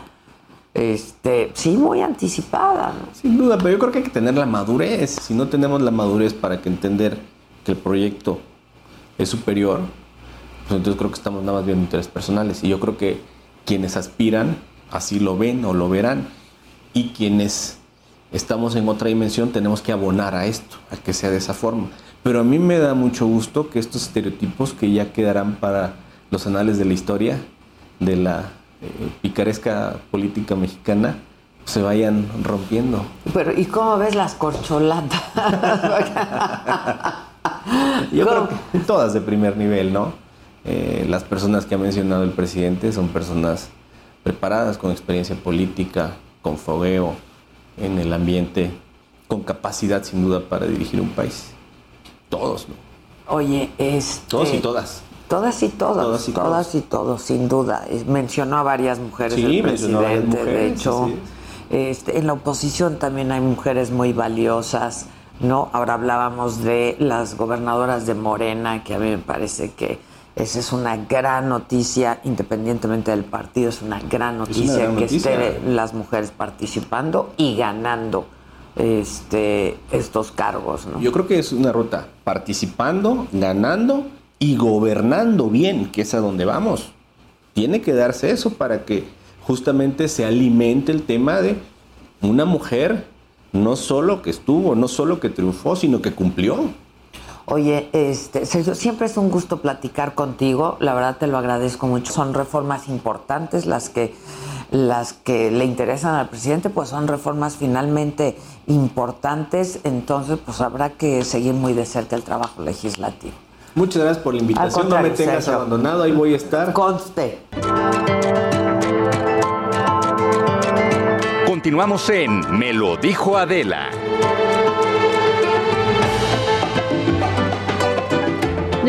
B: este, sí, muy anticipada. ¿no?
M: Sin duda, pero yo creo que hay que tener la madurez. Si no tenemos la madurez para que entender que el proyecto es superior, pues entonces creo que estamos nada más viendo intereses personales. Y yo creo que quienes aspiran así lo ven o lo verán. Y quienes estamos en otra dimensión tenemos que abonar a esto, a que sea de esa forma. Pero a mí me da mucho gusto que estos estereotipos que ya quedarán para los anales de la historia, de la eh, picaresca política mexicana, se vayan rompiendo.
B: Pero, ¿y cómo ves las corcholatas?
M: Yo creo que todas de primer nivel, ¿no? Eh, las personas que ha mencionado el presidente son personas preparadas, con experiencia política, con fogueo en el ambiente, con capacidad sin duda para dirigir un país. Todos, ¿no?
B: Oye, este...
M: Todos y todas.
B: Todas y todos,
M: Todas y
B: todas y todos, sin duda. Mencionó a varias mujeres
M: Sí,
B: el
M: mencionó a varias
B: presidente, de
M: mujeres,
B: hecho. Este, en la oposición también hay mujeres muy valiosas, ¿no? Ahora hablábamos de las gobernadoras de Morena, que a mí me parece que esa es una gran noticia, independientemente del partido, es una gran noticia
M: gran
B: que
M: noticia.
B: estén las mujeres participando y ganando este, estos cargos, ¿no?
M: Yo creo que es una ruta participando, ganando y gobernando bien, que es a donde vamos. Tiene que darse eso para que justamente se alimente el tema de una mujer no solo que estuvo, no solo que triunfó, sino que cumplió.
B: Oye, este, Sergio, siempre es un gusto platicar contigo. La verdad te lo agradezco mucho. Son reformas importantes las que las que le interesan al presidente, pues son reformas finalmente importantes, entonces pues habrá que seguir muy de cerca el trabajo legislativo.
M: Muchas gracias por la invitación. No me tengas
B: Sergio.
M: abandonado, ahí voy a estar.
B: Conste.
A: Continuamos en Me lo dijo Adela.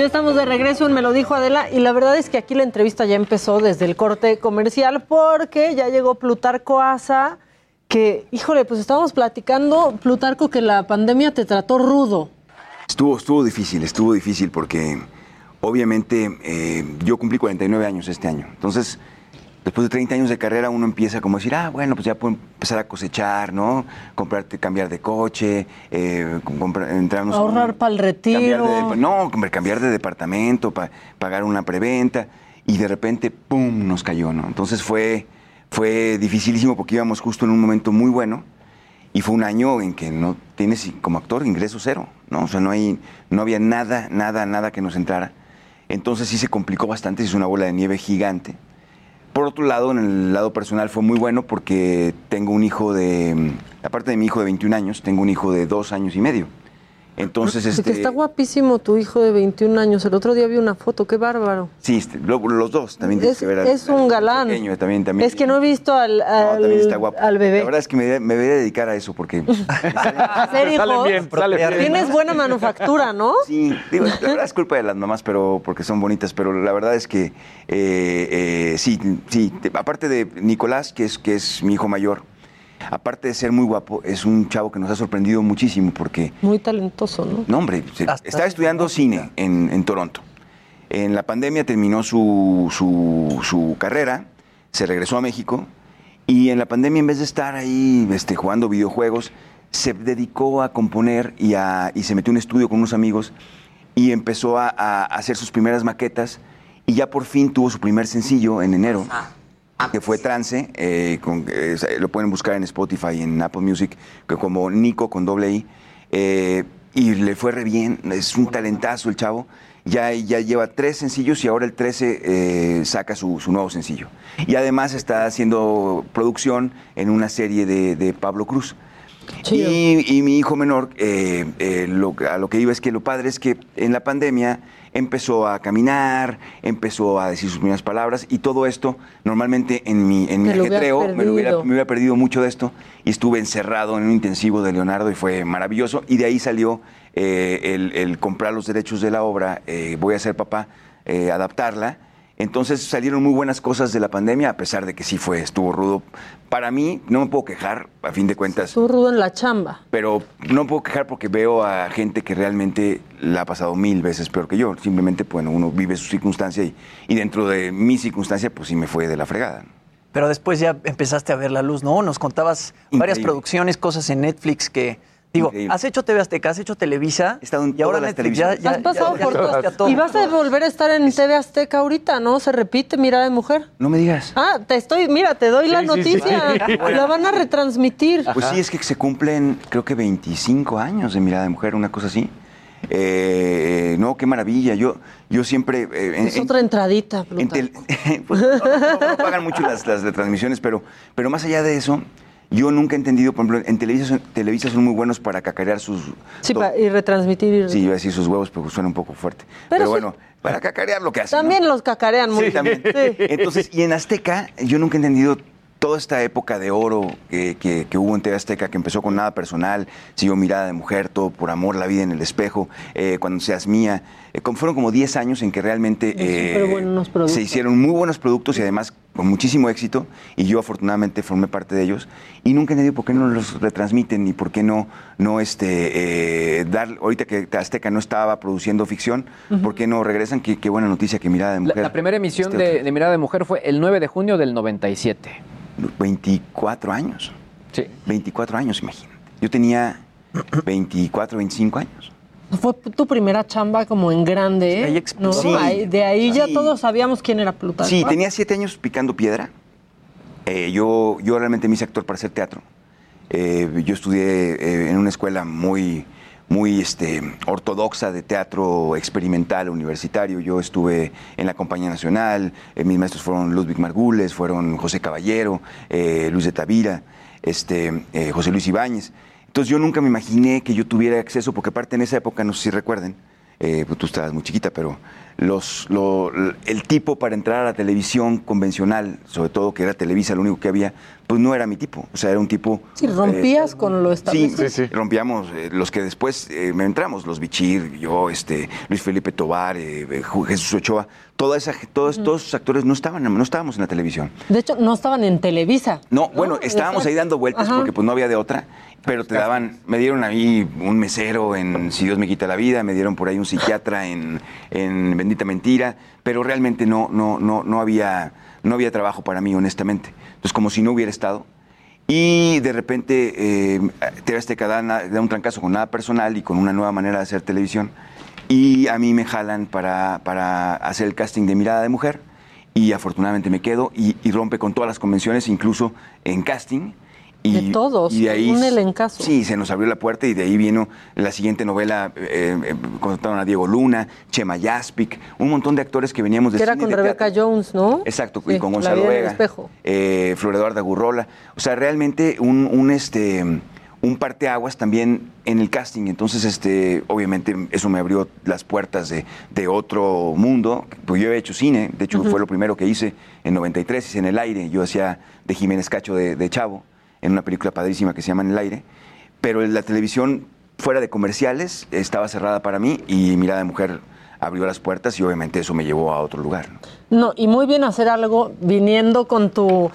C: Ya estamos de regreso Me lo dijo Adela y la verdad es que aquí la entrevista ya empezó desde el corte comercial porque ya llegó Plutarco Asa, que, híjole, pues estábamos platicando, Plutarco, que la pandemia te trató rudo.
N: Estuvo, estuvo difícil, estuvo difícil porque obviamente eh, yo cumplí 49 años este año. Entonces, después de 30 años de carrera uno empieza como a decir, ah, bueno, pues ya puedo empezar a cosechar, ¿no? Comprarte, cambiar de coche, eh, comprar, entrarnos...
C: Ahorrar para el
N: Cambiar
C: retiro.
N: de, no, cambiar de departamento, pa- pagar una preventa y de repente, ¡pum!, nos cayó, ¿no? Entonces fue, fue dificilísimo porque íbamos justo en un momento muy bueno y fue un año en que no tienes como actor ingreso cero, ¿no? O sea, no, hay, no había nada, nada, nada que nos entrara. Entonces sí se complicó bastante, hizo una bola de nieve gigante. Por otro lado, en el lado personal fue muy bueno porque tengo un hijo de, aparte de mi hijo de 21 años, tengo un hijo de dos años y medio. Entonces,
C: De que
N: este,
C: está guapísimo tu hijo de 21 años. El otro día vi una foto, qué bárbaro.
N: sí, este, lo- los dos también tienes
C: Es,
N: que ver al-
C: es un galán.
N: pequeño, también, también.
C: Es que no he visto al, al,
N: también está guapo.
C: al
N: La
C: bebé.
N: verdad es que me, me debería dedicar a eso porque
C: Hacer hijos. Tienes buena manufactura, ¿no?
N: Sí, digo, la verdad es culpa de las mamás, pero porque son bonitas, pero la verdad es que eh, eh, sí, sí. te- aparte de Nicolás, que es, que es mi hijo mayor, aparte de ser muy guapo, es un chavo que nos ha sorprendido muchísimo porque,
C: Muy talentoso, ¿no?
N: no hombre, estaba estudiando cine en, en Toronto. En la pandemia terminó su, su, su carrera, se regresó a México y en la pandemia en vez de estar ahí este, jugando videojuegos, se dedicó a componer y, a- y se metió en un estudio con unos amigos y empezó a, a hacer sus primeras maquetas y ya por fin tuvo su primer sencillo en enero, que fue Trance, eh, con- eh, lo pueden buscar en Spotify, en Apple Music, que como Nico con doble I, eh, y le fue re bien, es un talentazo el chavo, ya, ya lleva tres sencillos y ahora el 13 eh, saca su, su nuevo sencillo. Y además está haciendo producción en una serie de, de Pablo Cruz. Y, y mi hijo menor, lo- a lo que iba es que lo padre es que en la pandemia empezó a caminar, empezó a decir sus primeras palabras y todo esto, normalmente en mi, en mi ajetreo, me, lo hubiera,
C: perdido.
N: me hubiera perdido mucho de esto y estuve encerrado en un intensivo de Leonardo y fue maravilloso. Y de ahí salió eh, el, el comprar los derechos de la obra, eh, Voy a ser papá, eh, adaptarla. Entonces salieron muy buenas cosas de la pandemia, a pesar de que sí fue, estuvo rudo. Para mí, no me puedo quejar, a fin de cuentas,
C: Tú rudo en la chamba.
N: pero no me puedo quejar porque veo a gente que realmente la ha pasado mil veces peor que yo. Simplemente, bueno, uno vive su circunstancia y, y dentro de mi circunstancia, pues sí me fue de la fregada.
G: Pero después ya empezaste a ver la luz, ¿no? Nos contabas varias
N: Increíble.
G: producciones, cosas en Netflix que... Digo, has hecho TV Azteca, has hecho Televisa y ahora
N: las
G: Netflix, ya, ya,
C: Has pasado
G: ya-
C: por
G: todo.
C: Y vas a volver a estar en TV Azteca ahorita, ¿no? Se repite Mirada de Mujer.
N: No me digas.
C: Ah, te estoy, mira, te doy la
N: Sí, sí, sí.
C: noticia. La van a retransmitir.
N: Pues sí, es que se cumplen, creo que 25 años de Mirada de Mujer, una cosa así. Eh, no, qué maravilla. Yo, yo siempre... eh, en-
C: Es
N: en-
C: otra entradita,
N: En tel- pues, no, no- no pagan mucho las, las retransmisiones, pero, pero más allá de eso, yo nunca he entendido, por ejemplo, en Televisa, son- Televisa son muy buenos para cacarear sus...
C: Sí,
N: to-
C: pa- y retransmitir. y-
N: Sí, iba a decir sus huevos, pero suena un poco fuerte. Pero, bueno, para cacarear lo que hacen. ¿no?
C: También los cacarean muy
N: Sí, también.
C: Sí.
N: Entonces, y en Azteca, yo nunca he entendido toda esta época de oro que, que- que hubo en TV Azteca, que empezó con nada personal, siguió mirada de mujer, todo por amor, la vida en el espejo, eh, cuando seas mía. Eh, como fueron como 10 años en que realmente eh, se hicieron muy buenos productos y además con muchísimo éxito. Y yo afortunadamente formé parte de ellos. Y nunca he entendido por qué no los retransmiten y por qué no, no este, eh, dar, ahorita que Azteca no estaba produciendo ficción, ¿por qué no regresan? Qué, qué buena noticia que mirada de
F: La,
N: mujer.
F: la primera emisión
N: Este
F: de, de Mirada de Mujer fue el 9 de junio del 97.
N: 24 años.
F: Sí.
N: 24 años, imagínate. Yo tenía 24, 25 años.
C: Fue tu primera chamba como en grande, ¿eh? No,
N: Sí.
C: ahí- de ahí ya todos sabíamos quién era Plutarco.
N: Sí, tenía 7 años picando piedra. Eh, yo, yo realmente me hice actor para hacer teatro. Eh, yo estudié eh, en una escuela muy, muy este, ortodoxa de teatro experimental universitario. Yo estuve en la Compañía Nacional, mis maestros fueron Ludwig Margules, fueron José Caballero, Luis de Tavira, este, José Luis Ibáñez. Entonces yo nunca me imaginé que yo tuviera acceso, porque aparte en esa época, no sé si recuerden, eh, pues tú estabas muy chiquita, pero los, lo- el tipo para entrar a la televisión convencional, sobre todo que era Televisa, lo único que había, pues no era mi tipo. O sea, era un tipo...
C: Si rompías con lo
N: Sí,
C: establecido.
N: rompíamos eh, los que después eh, me entramos, los Bichir, yo, este, Luis Felipe Tobar, eh, eh, Jesús Ochoa, toda esa, todos, todos esos actores no estaban, no estábamos en la televisión.
C: De hecho, no estaban en Televisa.
N: No, bueno, estábamos ahí dando vueltas
C: Ajá.
N: porque pues no había de otra, pero te daban, me dieron ahí un mesero en Si Dios me quita la vida, me dieron por ahí un psiquiatra en, en Bendita Mentira, pero realmente no, no, no, no había, no había trabajo para mí, honestamente. Entonces, como si no hubiera estado. Y de repente eh, TV Azteca da, da un trancazo con nada personal y con una nueva manera de hacer televisión. Y a mí me jalan para, para hacer el casting de Mirada de Mujer. Y afortunadamente me quedo y, y rompe con todas las convenciones, incluso en casting. Y,
C: De todos,
N: y de ahí,
C: un elencazo.
N: Sí, se nos abrió la puerta y de ahí vino la siguiente novela. Eh, eh, contrataron a Diego Luna, Chema Yaspic, un montón de actores que veníamos de
C: Que era con Rebeca Jones, ¿no?
N: Exacto,
C: Sí,
N: y con Gonzalo Vega,
C: espejo.
N: eh, Flor Eduarda Gurrola. O sea, realmente un, un, este, un parteaguas también en el casting. Entonces, este, obviamente, eso me abrió las puertas de, de otro mundo. Pues yo he hecho cine, de hecho, fue lo primero que hice en 93, hice en el aire. Yo hacía de Jiménez Cacho de, de Chavo, en una película padrísima que se llama En el aire. Pero la televisión, fuera de comerciales, estaba cerrada para mí y Mirada de Mujer abrió las puertas y obviamente eso me llevó a otro lugar. ¿no?
C: No, y muy bien hacer algo viniendo con tu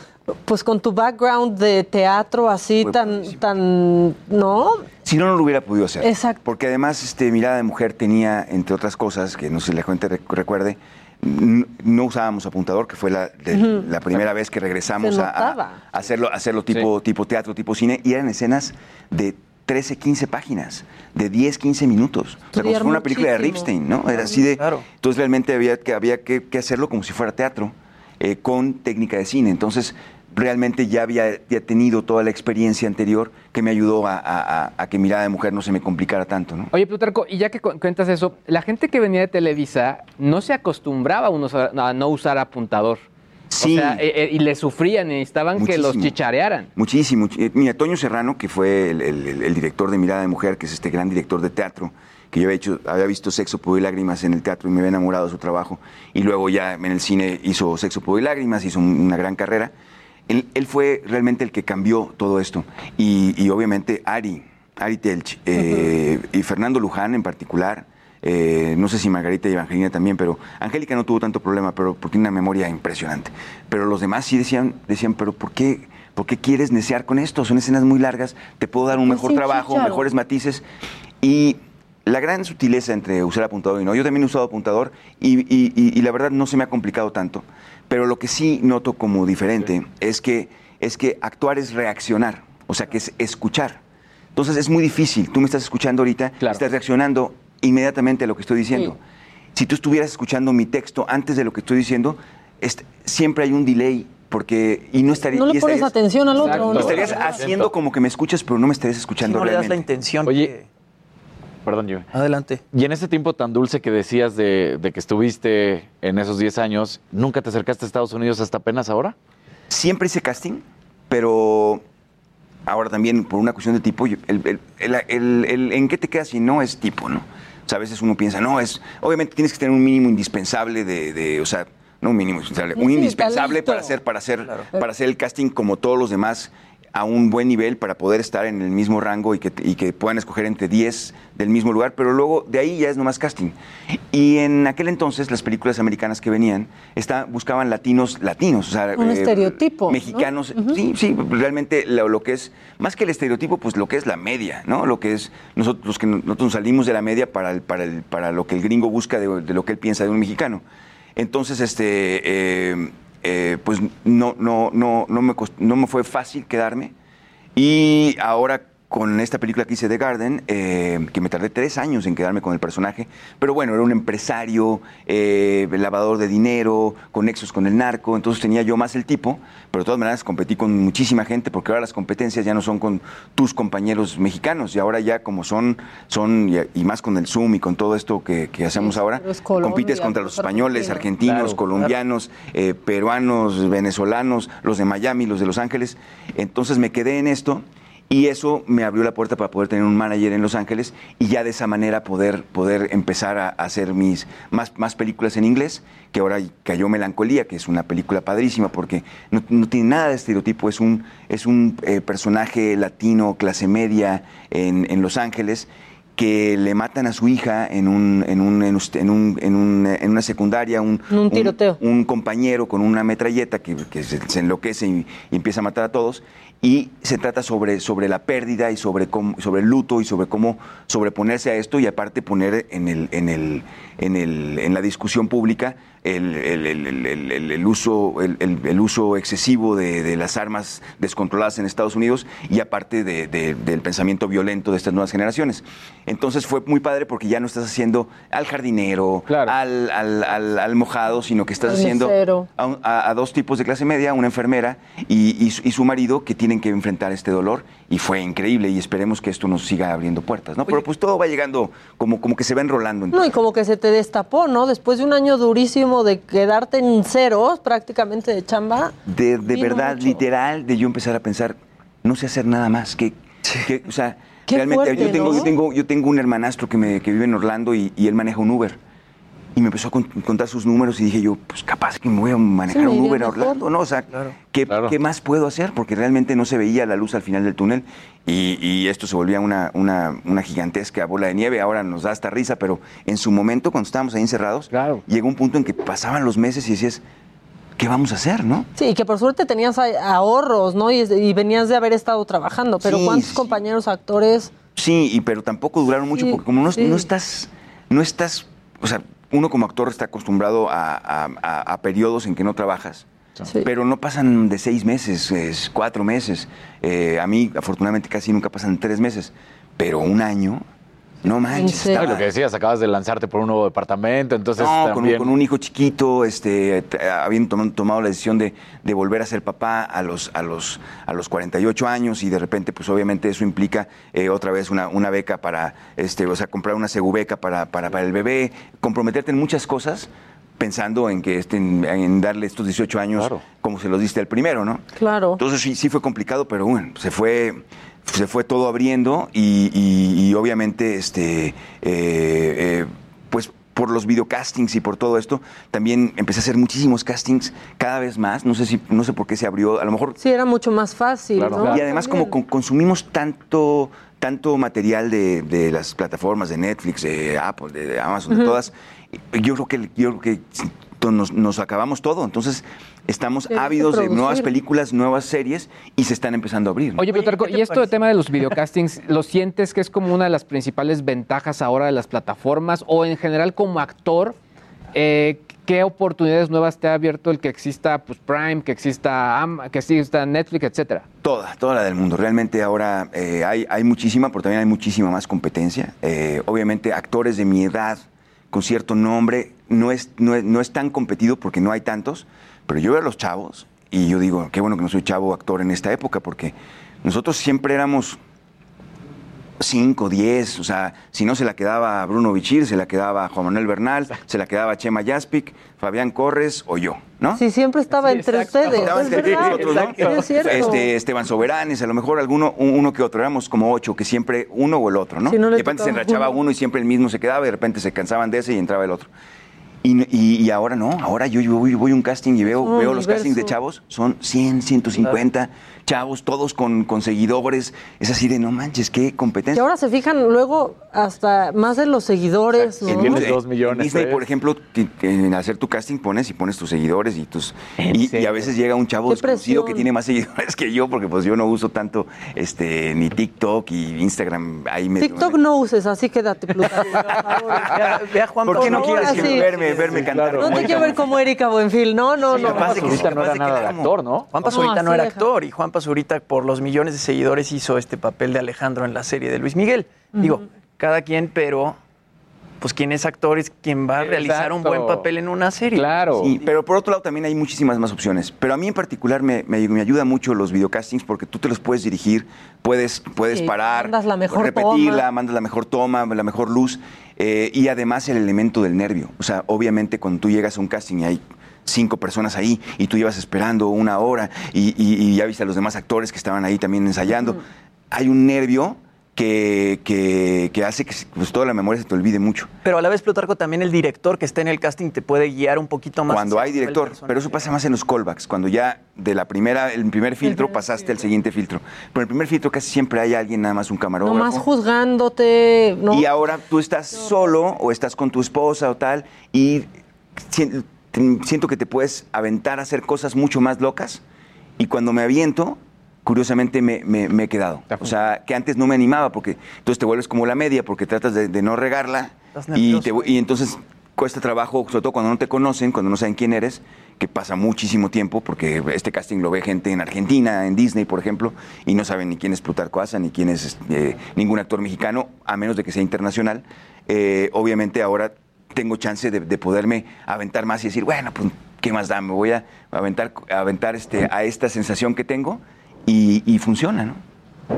C: pues con tu background de teatro así
N: Fue
C: tan tan no
N: Si no, no lo hubiera podido hacer.
C: Exacto.
N: Porque además, este, Mirada de Mujer tenía, entre otras cosas, que no sé si la gente rec- recuerde, no usábamos apuntador, que fue la, de- la primera vez que regresamos a, hacerlo, a hacerlo tipo, tipo teatro, tipo cine, y eran escenas de 13, 15 páginas, de 10, 15 minutos. O sea, como si fuera una película de. Ripstein, ¿no? Era así de... Entonces realmente había que, había que, que hacerlo como si fuera teatro, eh, con técnica de cine. Entonces realmente ya había ya tenido toda la experiencia anterior que me ayudó a, a- a- a que Mirada de Mujer no se me complicara tanto, ¿no?
F: Oye, Plutarco, y ya que cu- cuentas eso, la gente que venía de Televisa no se acostumbraba a, no usar apuntador.
N: Sí.
F: O sea, eh, y le sufrían, necesitaban que los
N: Muchísimo.
F: chicharearan.
N: Muchísimo. Eh, Mira, Toño Serrano, que fue el, el- el- el director de Mirada de Mujer, que es este gran director de teatro, que yo había, hecho, había visto Sexo, Pudor y Lágrimas en el teatro y me había enamorado de su trabajo. Y luego ya en el cine hizo Sexo, Pudor y Lágrimas, hizo un- una gran carrera. Él, él fue realmente el que cambió todo esto. Y, y obviamente Ari, Ari Telch eh, y Fernando Luján en particular. eh, no sé si Margarita y Evangelina también, pero Angélica no tuvo tanto problema, pero porque tiene una memoria impresionante. Pero los demás sí decían, decían, pero ¿por qué, ¿por qué quieres necear con esto? Son escenas muy largas, te puedo dar un
O: Pues
N: mejor
O: sí,
N: trabajo, mejores matices. Y la gran sutileza entre usar apuntador y no, yo también he usado apuntador y, y- y- y la verdad no se me ha complicado tanto. Pero lo que sí noto como diferente es, que, es que actuar es reaccionar, o sea, que es escuchar. Entonces es muy difícil. Tú me estás escuchando ahorita, estás reaccionando inmediatamente a lo que estoy diciendo. Si tú estuvieras escuchando mi texto antes de lo que estoy diciendo, est- siempre hay un delay. Porque, y no estaría,
C: no le pones
N: estarías-
C: atención al otro ¿no?
N: Estarías haciendo como que me escuchas, pero no me estarías escuchando
G: no le das la intención.
H: Oye, perdón, yo.
G: Adelante.
H: Y en ese tiempo tan dulce que decías de, de que estuviste en esos 10 años, ¿nunca te acercaste a Estados Unidos hasta apenas ahora?
N: Siempre hice casting, pero ahora también por una cuestión de tipo, el, el- el- el- el- en qué te quedas si no es tipo, ¿no? O sea, a veces uno piensa, no, es, obviamente tienes que tener un mínimo indispensable de, de, o sea, no un mínimo indispensable, un indispensable para hacer, para hacer, para hacer el casting como todos los demás a un buen nivel para poder estar en el mismo rango y que, y que puedan escoger entre 10 del mismo lugar, pero luego de ahí ya es nomás casting. Y en aquel entonces las películas americanas que venían está, buscaban latinos latinos, o sea,
C: un
N: eh,
C: estereotipo ¿no?
N: mexicanos, sí, sí, realmente lo, lo que es, más que el estereotipo, pues lo que es la media, ¿no? Lo que es, nosotros, los que nosotros nos salimos de la media para, el- para, el- para lo que el gringo busca de, de lo que él piensa de un mexicano. Entonces, este, eh, eh, pues no, no, no, no, me cost- no me fue fácil quedarme. Y ahora con esta película que hice The Garden, eh, que me tardé tres años en quedarme con el personaje, pero bueno, era un empresario, eh, lavador de dinero, con nexos con el narco, entonces tenía yo más el tipo, pero de todas maneras competí con muchísima gente porque ahora las competencias ya no son con tus compañeros mexicanos y ahora ya como son, son y, más con el Zoom y con todo esto que, que hacemos ahora, compites contra los españoles, argentinos,
C: Claro,
N: colombianos, eh, peruanos, venezolanos, los de Miami, los de Los Ángeles. Entonces me quedé en esto y eso me abrió la puerta para poder tener un manager en Los Ángeles y ya de esa manera poder, poder empezar a, hacer mis más, más películas en inglés, que ahora cayó Melancolía, que es una película padrísima porque no, no tiene nada de estereotipo, es un, es un eh, personaje latino, clase media en, en Los Ángeles que le matan a su hija en un en un en, un- en un- en una secundaria un,
C: Un tiroteo.
N: un compañero con una metralleta que, que se, se enloquece y, y empieza a matar a todos y se trata sobre, sobre la pérdida y sobre cómo, sobre el luto y sobre cómo sobreponerse a esto y aparte poner en el en el en el en la discusión pública el, el- el- el- el- el- el uso el, el- el uso excesivo de, de las armas descontroladas en Estados Unidos y aparte de- de- del pensamiento violento de estas nuevas generaciones. Entonces fue muy padre porque ya no estás haciendo al jardinero, al, al- al- al mojado, sino que estás haciendo a, un- a- a dos tipos de clase media, una enfermera y, y su- y su marido que tienen que enfrentar este dolor y fue increíble y esperemos que esto nos siga abriendo puertas, ¿no? Pero pues todo va llegando como, como que se va enrolando.
C: No, y como que se te destapó, ¿no? Después de un año durísimo de quedarte en ceros prácticamente de chamba.
N: de, de verdad,
C: mucho.
N: literal, de yo empezar a pensar, no sé hacer nada más, que, que, o sea,
C: Qué
N: realmente
C: fuerte,
N: yo, tengo,
C: ¿no?
N: yo, tengo, yo tengo un hermanastro que, me, que vive en Orlando y, y él maneja un Uber. Y me empezó a con- contar sus números y dije yo, pues capaz que me voy a manejar
C: me
N: un Uber a. Orlando, ¿no? O sea, ¿qué, qué más puedo hacer? Porque realmente no se veía la luz al final del túnel y, y esto se volvía una, una, una gigantesca bola de nieve. Ahora nos da hasta risa, pero en su momento, cuando estábamos ahí encerrados, llegó un punto en que pasaban los meses y decías, ¿qué vamos a hacer, no?
C: Sí, que por suerte tenías ahorros, ¿no? Y, y venías de haber estado trabajando. Pero
N: Sí,
C: ¿cuántos
N: sí, sí.
C: compañeros actores?
N: Sí, y, pero tampoco duraron mucho
C: Sí,
N: porque como no,
C: sí.
N: no estás, no estás, o sea, uno como actor está acostumbrado a, a- a- a periodos en que no trabajas. Pero no pasan de seis meses, es cuatro meses. Eh, a mí, afortunadamente, casi nunca pasan tres meses. Pero un año, no manches. Estaba-
H: lo que decías, acabas de lanzarte por un nuevo departamento, entonces
N: no, con un,
H: también...
N: con un hijo chiquito, este, habiendo tom- tomado la decisión de, de volver a ser papá a los, a, los, a los 48 años y de repente, pues obviamente eso implica eh, otra vez una, una beca para, este, o sea, comprar una segubeca para, para, para el bebé, comprometerte en muchas cosas pensando en que este, en, en darle estos 18 años como se los diste al primero, ¿no?
C: Claro.
N: Entonces sí, sí fue complicado, pero bueno, se fue, se fue todo abriendo y, y- y obviamente, este, eh, eh, pues por los videocastings y por todo esto, también empecé a hacer muchísimos castings cada vez más. No sé si, no sé por qué se abrió, a lo mejor
C: Sí, era mucho más fácil, ¿no?
N: y además, como con- consumimos tanto, tanto material de, de las plataformas de Netflix, de Apple, de, de Amazon, de todas, yo creo que, yo creo que nos, nos acabamos todo. Entonces, estamos ávidos de nuevas películas, nuevas series y se están empezando a abrir. ¿no?
F: Oye, Plutarco, y esto de tema de los videocastings, ¿lo sientes que es como una de las principales ventajas ahora de las plataformas o en general como actor? eh, ¿Qué oportunidades nuevas te ha abierto el que exista pues, Prime, que exista, Am- que exista Netflix, etcétera?
N: Toda, toda la del mundo. Realmente ahora eh, hay, hay muchísima, pero también hay muchísima más competencia. Eh, obviamente actores de mi edad, con cierto nombre, no es, no, es, no es tan competido porque no hay tantos, pero yo veo a los chavos y yo digo, qué bueno que no soy chavo actor en esta época, porque nosotros siempre éramos 5, 10, o sea, si no se la quedaba Bruno Bichir, se la quedaba Juan Manuel Bernal, se la quedaba Chema Jaspic, Fabián Corres o yo, ¿no?
C: Sí, siempre estaba entre ustedes.
N: Entre
C: verdad.
N: nosotros, ¿no?
C: Sí, es cierto.
N: Este, Esteban Soberanes, a lo mejor alguno, un- uno que otro, éramos como ocho, que siempre uno o el otro, ¿no?
C: Si no
N: de repente se enrachaba
C: uno.
N: uno y siempre el mismo se quedaba, y de repente se cansaban de ese y entraba el otro. Y, y- y ahora no, ahora yo, yo voy, voy a un casting y veo,
C: Un
N: veo los castings de chavos, son 100, 150 chavos, todos con, con seguidores. Es así de no manches, qué
C: Y
N: competencia.
C: ahora se fijan luego hasta más de los seguidores, ¿no?
N: En en Disney, por ejemplo, en hacer tu casting pones y pones tus seguidores y tus y, y a veces llega un chavo desconocido que tiene más seguidores que yo porque pues yo no uso tanto este ni TikTok y Instagram ahí me
C: TikTok no uses, así quédate, Plutarco.
G: Ve a Juan
N: ¿Por qué no
C: Por
N: quieres
C: así.
N: verme, verme cantar?
C: No te quiero ver como Erika Buenfil, no, no, no.
G: Capaz de que-
H: Ahorita no era nada de
G: sí,
H: actor, ¿no?
G: Juan
C: No,
G: Pazurita no era
C: deja.
G: actor y Juan Papas ahorita por los millones de seguidores hizo este papel de Alejandro en la serie de Luis Miguel. Digo, cada quien, pero pues quien es actor es quien va a realizar un buen papel en una serie.
F: Claro.
N: Sí, pero por otro lado también hay muchísimas más opciones. Pero a mí en particular me, me, me ayuda mucho los videocastings porque tú te los puedes dirigir, puedes, puedes
C: Sí,
N: parar,
C: mandas la mejor
N: repetirla,
C: toma.
N: mandas la mejor toma, la mejor luz eh, y además el elemento del nervio. O sea, obviamente cuando tú llegas a un casting y hay cinco personas ahí y tú llevas esperando una hora y, y- y ya viste a los demás actores que estaban ahí también ensayando, hay un nervio que, que, que hace que pues, toda la memoria se te olvide mucho.
G: Pero a la vez, Plutarco, también el director que está en el casting te puede guiar un poquito más.
N: Cuando hay director, pero eso pasa más en los callbacks, cuando ya de la primera, el primer filtro pasaste al siguiente filtro. Pero en el primer filtro casi siempre hay alguien, nada más un camarógrafo.
C: Nomás juzgándote. ¿no?
N: Y ahora tú estás solo o estás con tu esposa o tal y te- siento que te puedes aventar a hacer cosas mucho más locas y cuando me aviento, curiosamente me, me- me he quedado. O sea, que antes no me animaba porque entonces te vuelves como la media porque tratas de, de no regarla y, te- y entonces cuesta trabajo, sobre todo cuando no te conocen, cuando no saben quién eres, que pasa muchísimo tiempo, porque este casting lo ve gente en Argentina, en Disney, por ejemplo, y no saben ni quién es Plutarco Asa, ni quién es eh, ningún actor mexicano, a menos de que sea internacional. Eh, obviamente ahora tengo chance de, de poderme aventar más y decir, bueno, pues, ¿qué más da? Me voy a aventar, a aventar este, a esta sensación que tengo y, y funciona, ¿no?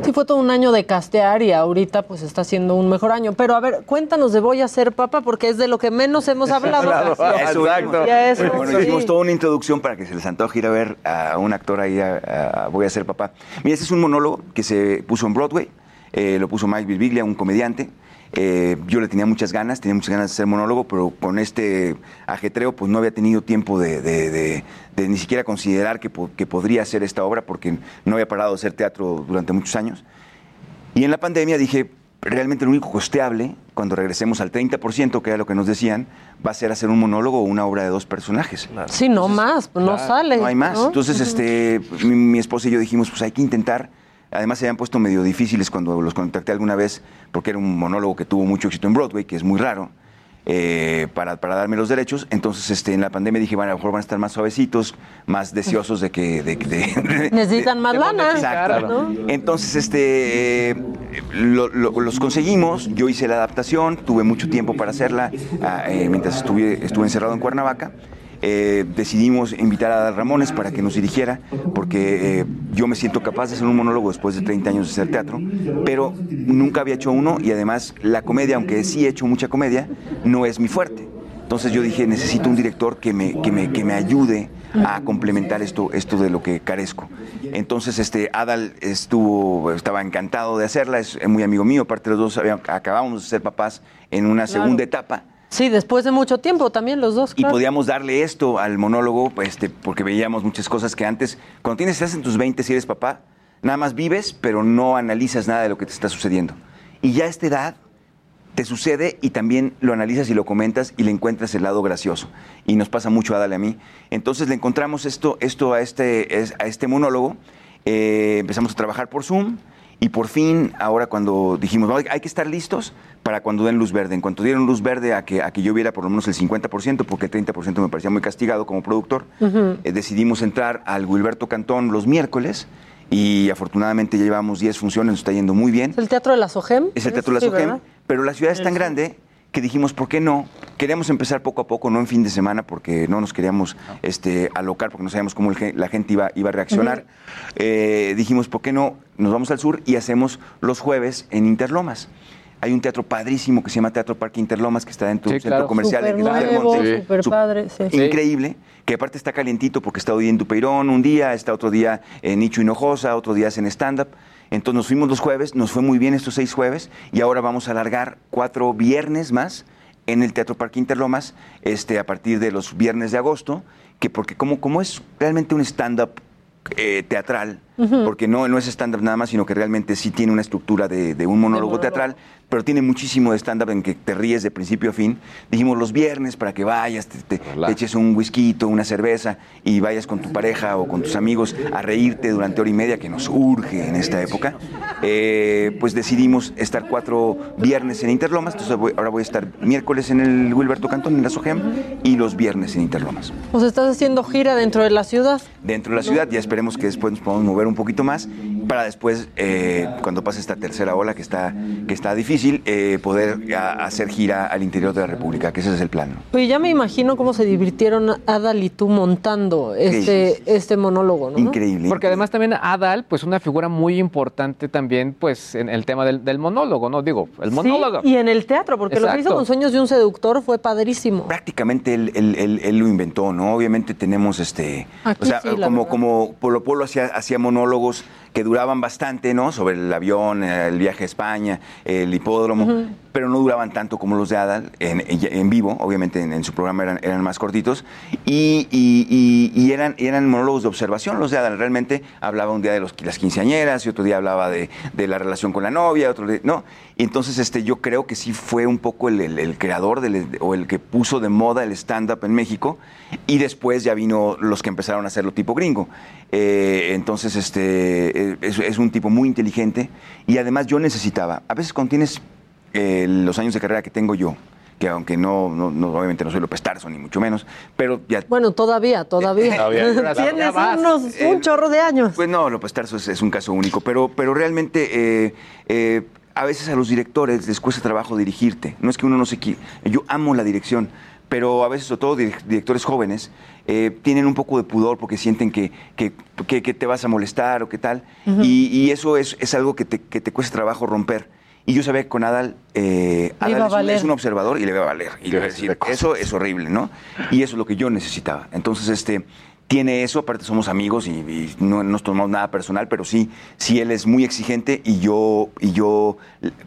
C: Sí, fue todo un año de castear y ahorita pues está siendo un mejor año. Pero a ver, cuéntanos de Voy a ser papá, porque es de lo que menos hemos hablado.
N: Eso
C: Exacto. Ya eso,
N: Bueno,
C: sí.
N: hicimos toda una introducción para que se les antoje ir a ver a un actor ahí, a, a Voy a ser papá. Mira, este es un monólogo que se puso en Broadway, eh, lo puso Mike Birbiglia, un comediante. Eh, yo le tenía muchas ganas, tenía muchas ganas de ser monólogo, pero con este ajetreo pues no había tenido tiempo de, de- de- de ni siquiera considerar que, que podría hacer esta obra porque no había parado de hacer teatro durante muchos años. Y en la pandemia dije, realmente lo único costeable, cuando regresemos al 30%, que era lo que nos decían, va a ser hacer un monólogo o una obra de dos personajes.
C: Sí, no más, pues no
N: Claro,
C: sale.
N: No hay más.
C: ¿no?
N: Entonces, este, mi, mi esposa y yo dijimos, pues hay que intentar. Además, se habían puesto medio difíciles cuando los contacté alguna vez, porque era un monólogo que tuvo mucho éxito en Broadway, que es muy raro, eh, para, para darme los derechos. Entonces, este, en la pandemia dije, bueno, a lo mejor van a estar más suavecitos, más deseosos de que... de- de-
C: Necesitan más lana.
N: Exacto.
C: ¿no?
N: Entonces, este, eh, lo- lo- los conseguimos. Yo hice la adaptación, tuve mucho tiempo para hacerla ah, eh, mientras estuve, estuve encerrado en Cuernavaca. Eh, decidimos invitar a Adal Ramones para que nos dirigiera, porque eh, yo me siento capaz de hacer un monólogo después de 30 años de hacer teatro, pero nunca había hecho uno y además la comedia, aunque sí he hecho mucha comedia, no es mi fuerte. Entonces yo dije, necesito un director que me, que me, que me ayude a complementar esto, esto de lo que carezco. Entonces este, Adal estuvo, estaba encantado de hacerla, es muy amigo mío, aparte los dos acabamos de ser papás en una
C: Claro.
N: segunda etapa.
C: Sí, después de mucho tiempo también los dos.
N: Y podíamos darle esto al monólogo, este, porque veíamos muchas cosas que antes, cuando tienes, estás en tus 20 si eres papá, nada más vives, pero no analizas nada de lo que te está sucediendo. Y ya a esta edad te sucede y también lo analizas y lo comentas y le encuentras el lado gracioso. Y nos pasa mucho a Dale a mí. Entonces le encontramos esto, esto a, este, es- a este monólogo, eh, empezamos a trabajar por Zoom. Y por fin, ahora cuando dijimos, "Oye, hay que estar listos para cuando den luz verde. En cuanto dieron luz verde a que, a que yo viera por lo menos el 50%, porque el 30% me parecía muy castigado como productor, eh, decidimos entrar al Wilberto Cantón los miércoles y afortunadamente ya llevamos 10 funciones, nos está yendo muy bien.
C: ¿Es el Teatro de la SOGEM?
N: Es el Teatro de la
C: Sí,
N: SOGEM,
C: ¿verdad?
N: pero la ciudad es tan grande que dijimos, ¿por qué no? Queríamos empezar poco a poco, no en fin de semana, porque no nos queríamos este, alocar, porque no sabíamos cómo el la gente iba, iba a reaccionar. Eh, dijimos, ¿por qué no? Nos vamos al sur y hacemos los jueves en Interlomas. Hay un teatro padrísimo que se llama Teatro Parque Interlomas, que está dentro
F: Sí,
N: del centro
F: claro.
N: comercial.
C: Súper
N: en
C: nuevo,
N: Su-
C: padre, sí.
N: Increíble, que aparte está calientito porque está hoy en Dupeirón un día, está otro día en Nicho Hinojosa, otro día es en stand-up. Entonces nos fuimos los jueves, nos fue muy bien estos seis jueves y ahora vamos a alargar cuatro viernes más en el Teatro Parque Interlomas este, a partir de los viernes de agosto, que porque como, como es realmente un stand-up eh, teatral, Porque no, no es stand-up nada más, sino que realmente sí tiene una estructura de, de un monólogo
C: monólogo.
N: teatral, pero tiene muchísimo de stand-up en que te ríes de principio a fin. Dijimos los viernes para que vayas, te, te- te eches un whisky, una cerveza y vayas con tu pareja o con tus amigos a reírte durante hora y media, que nos urge en esta época. Eh, pues decidimos estar cuatro viernes en Interlomas, entonces voy- ahora voy a estar miércoles en el Wilberto Cantón, en la SOGEM, y los viernes en Interlomas.
C: Pues estás haciendo gira dentro de la ciudad.
N: Dentro de la ciudad, ya esperemos que después nos podamos mover un poquito más para después, eh, cuando pase esta tercera ola que está, que está difícil, eh, poder a- hacer gira al interior de la República, que ese es el plan.
C: Oye, ya me imagino cómo se divirtieron Adal y tú montando este, este monólogo, ¿no?
N: Increíble.
F: Porque además también Adal, pues una figura muy importante también, pues en el tema del, del monólogo, ¿no? Digo, el monólogo.
C: Sí, y en el teatro, porque lo que hizo con Sueños de un seductor fue padrísimo.
N: Prácticamente él, él- él- él lo inventó, ¿no? Obviamente tenemos este.
C: Aquí
N: o sea,
C: sí,
N: como, como Polo Polo hacía, hacía monólogos que duraban bastante, ¿no? Sobre el avión, el viaje a España, el hipódromo, pero no duraban tanto como los de Adal en, vivo, obviamente en, su programa eran, más cortitos, y, eran, eran monólogos de observación los de Adal. Realmente hablaba un día de las quinceañeras y otro día hablaba de, de la relación con la novia, otro día, ¿no? Entonces este, yo creo que sí fue un poco el, creador o el que puso de moda el stand-up en México, y después ya vino los que empezaron a hacerlo tipo gringo. Eh, entonces, este, es, es un tipo muy inteligente y además yo necesitaba, a veces cuando tienes eh, los años de carrera que tengo yo, que aunque no, no- no, obviamente no soy López Tarso, ni mucho menos, pero ya...
C: Bueno, todavía, todavía. Tienes unos, un
N: Eh,
C: chorro de años.
N: Pues no, López Tarso es, es un caso único, pero, pero realmente eh, eh, a veces a los directores les cuesta trabajo dirigirte. No es que uno no se quiera. Yo amo la dirección, pero a veces, sobre todo dir- directores jóvenes, eh, tienen un poco de pudor porque sienten que, que, que- que te vas a molestar o qué tal. Y, y eso es, es algo que te, que te cuesta trabajo romper. Y yo sabía que con Adal, eh, Adal
O: a
N: es, un,
O: valer.
N: es un observador y le va a valer. Y le va a decir, eso es horrible, ¿no? Y eso es lo que yo necesitaba. Entonces, este, tiene eso, aparte somos amigos y, y no nos tomamos nada personal, pero sí, sí él es muy exigente y yo, y yo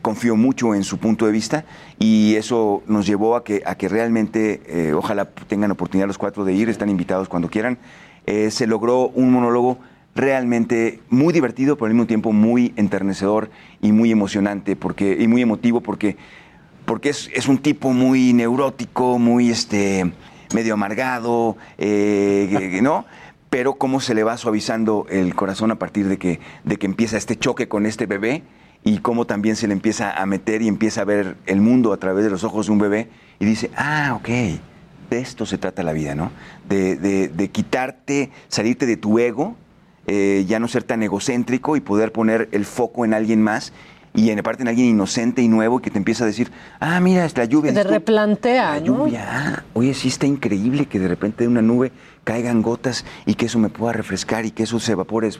N: confío mucho en su punto de vista y eso nos llevó a que, a que realmente, eh, ojalá tengan oportunidad los cuatro de ir, están invitados cuando quieran. Eh, se logró un monólogo realmente muy divertido, pero al mismo tiempo muy enternecedor y muy emocionante porque, y muy emotivo porque, porque es, es un tipo muy neurótico, muy este, medio amargado, eh, ¿no? Pero cómo se le va suavizando el corazón a partir de que, de que empieza este choque con este bebé y cómo también se le empieza a meter y empieza a ver el mundo a través de los ojos de un bebé y dice, ah, ok, de esto se trata la vida, ¿no? De, de- de quitarte, salirte de tu ego, eh, ya no ser tan egocéntrico y poder poner el foco en alguien más y en parte en alguien inocente y nuevo y que te empieza a decir, ah, mira, es la lluvia.
C: Te replantea,
N: la
C: ¿no?
N: lluvia, ah, oye, sí está increíble que de repente de una nube caigan gotas y que eso me pueda refrescar y que eso se evapore.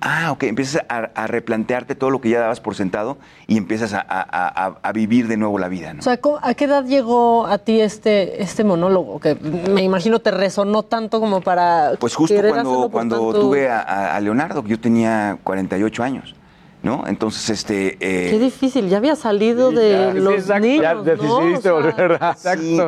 N: Ah, ok, empiezas a, a replantearte todo lo que ya dabas por sentado y empiezas a, a- a- a vivir de nuevo la vida, ¿no?
C: O sea, ¿cómo- ¿a qué edad llegó a ti este, este monólogo? Que me imagino te resonó tanto como para.
N: Pues justo cuando, cuando
C: tanto-
N: tuve a, a- a Leonardo, yo tenía 48 años, ¿no? Entonces, este... eh,
C: Qué difícil, ya había salido de los niños, ¿no? O sea,
N: Sí.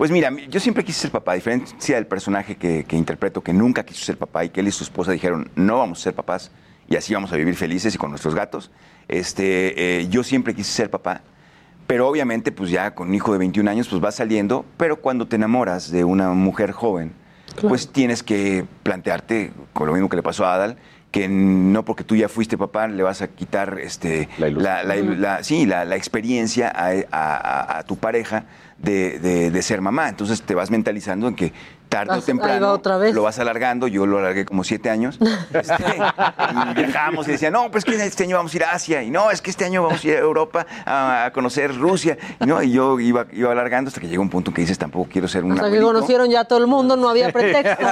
N: Pues mira, yo siempre quise ser papá, a diferencia del personaje que, que interpreto, que nunca quiso ser papá y que él y su esposa dijeron, no vamos a ser papás y así vamos a vivir felices y con nuestros gatos. Este, eh, yo siempre quise ser papá, pero obviamente pues ya con un hijo de 21 años pues va saliendo, pero cuando te enamoras de una mujer joven, pues tienes que plantearte, con lo mismo que le pasó a Adal, que no porque tú ya fuiste papá le vas a quitar este, la, la- la- sí, la, la experiencia a, a- a- a tu pareja de, de- de ser mamá. Entonces te vas mentalizando en que tarde o
C: Vas-
N: temprano
C: otra vez.
N: lo vas alargando. Yo lo alargué como siete años. Este, y viajamos y decía, no, pues que este año vamos a ir a Asia. Y no, es que este año vamos a ir a Europa a, a conocer Rusia. Y, no, y yo iba, iba alargando hasta que llegó un punto en que dices, tampoco quiero ser un
C: O sea, que
N: abuelito.
C: conocieron ya a todo el mundo, no había pretexto.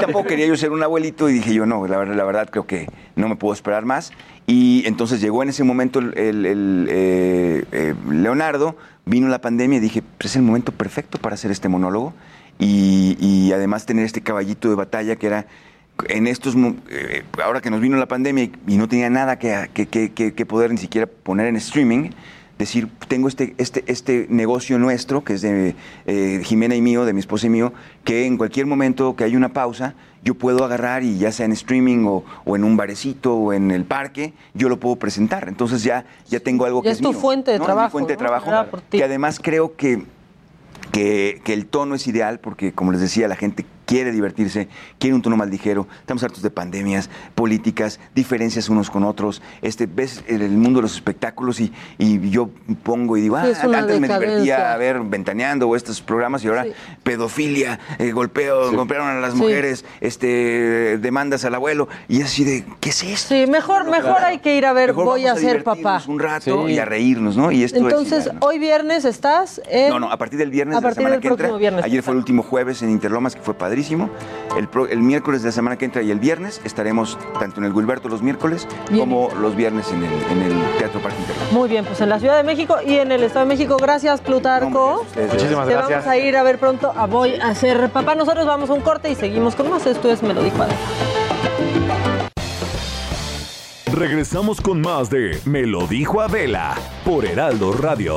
N: tampoco quería yo ser un abuelito y dije yo, no, la, verdad- la verdad creo que no me puedo esperar más. Y entonces llegó en ese momento el, el- el, eh, eh, Leonardo, vino la pandemia y dije, pues es el momento perfecto para hacer este monólogo y, y además tener este caballito de batalla que era en estos, eh, ahora que nos vino la pandemia y, no tenía nada que- que poder ni siquiera poner en streaming, decir, tengo este, este, este negocio nuestro, que es de eh, Jimena y mío, de mi esposa y mío, que en cualquier momento que hay una pausa, yo puedo agarrar y ya sea en streaming o, o en un barecito o en el parque, yo lo puedo presentar. Entonces ya, ya tengo algo
C: Ya
N: que
C: es
N: es,
C: tu
N: mío,
C: fuente de
N: ¿no? Es mi
C: trabajo,
N: fuente de trabajo, que además creo que, que, que el tono es ideal porque, como les decía, la gente quiere divertirse, quiere un tono más ligero. Estamos hartos de pandemias, políticas, diferencias unos con otros. Este, ves el mundo de los espectáculos y, y yo pongo y digo, ah,
C: Sí,
N: antes me divertía a ver Ventaneando o estos programas y ahora pedofilia, eh, golpeo, golpearon a las
C: Sí.
N: mujeres, este, demandas al abuelo. Y así de, ¿qué es esto?
C: Sí, mejor, mejor hay que ir a ver
N: Mejor
C: Voy a ser papá.
N: un rato
C: Sí.
N: y a reírnos, ¿no? Y esto es
C: Entonces, hoy viernes estás en...
N: No, no, a partir del viernes
C: A
N: de la
C: partir
N: semana
C: del
N: que entra.
C: próximo viernes.
N: Ayer fue el último jueves en Interlomas, que fue padrísimo. El, pro- el miércoles de la semana que entra y el viernes estaremos tanto en el Gilberto los miércoles como los viernes en el, en el Teatro Parque Interlomas.
C: Muy bien, pues en la Ciudad de México y en el Estado de México. Gracias, Plutarco.
H: Muchísimas
C: Te
H: gracias.
C: vamos a ir a ver pronto a Voy a ser papá. Nosotros vamos a un corte y seguimos con más. Esto es Me lo dijo Adela.
L: Regresamos con más de Me lo dijo Adela por Heraldo Radio.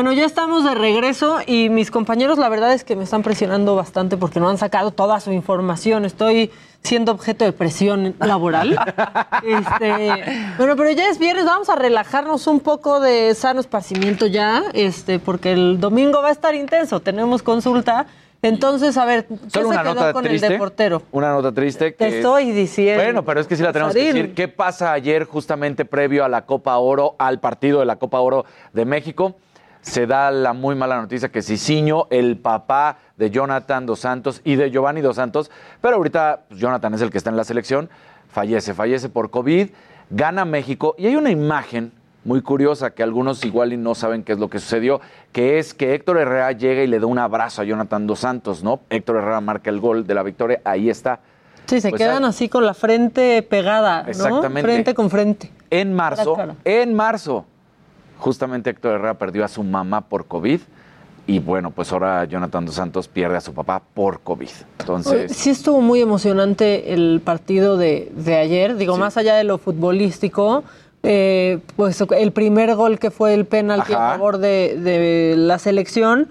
C: Bueno, ya estamos de regreso y mis compañeros la verdad es que me están presionando bastante porque no han sacado toda su información. Estoy siendo objeto de presión laboral. Este, bueno, pero ya es viernes, vamos a relajarnos un poco de sano esparcimiento ya, este, porque el domingo va a estar intenso. Tenemos consulta. Entonces, a ver, ¿qué
H: Solo
C: se
H: una
C: quedó
H: nota
C: con
H: triste.
C: el deportero?
H: Una nota triste.
C: Te
H: que-
C: estoy diciendo.
H: Bueno, pero es que sí la tenemos que decir. ¿Qué pasa ayer justamente previo a la Copa Oro, al partido de la Copa Oro de México? Se da la muy mala noticia que Cicinho, el papá de Jonathan Dos Santos y de Giovanni Dos Santos, pero ahorita pues, Jonathan es el que está en la selección, fallece, fallece por COVID, gana México y hay una imagen muy curiosa que algunos igual y no saben qué es lo que sucedió, que es que Héctor Herrera llega y le da un abrazo a Jonathan Dos Santos, ¿no? Héctor Herrera marca el gol de la victoria, ahí está.
C: Sí, se
H: Pues,
C: quedan así con la frente pegada, ¿no?
H: Exactamente.
C: Frente con frente.
H: En marzo, en marzo, justamente Héctor Herrera perdió a su mamá por COVID y bueno, pues ahora Jonathan Dos Santos pierde a su papá por COVID. Entonces,
C: Sí estuvo muy emocionante el partido de, de ayer, digo, más allá de lo futbolístico, eh, pues el primer gol que fue el penalti
H: Ajá.
C: a favor de, de la selección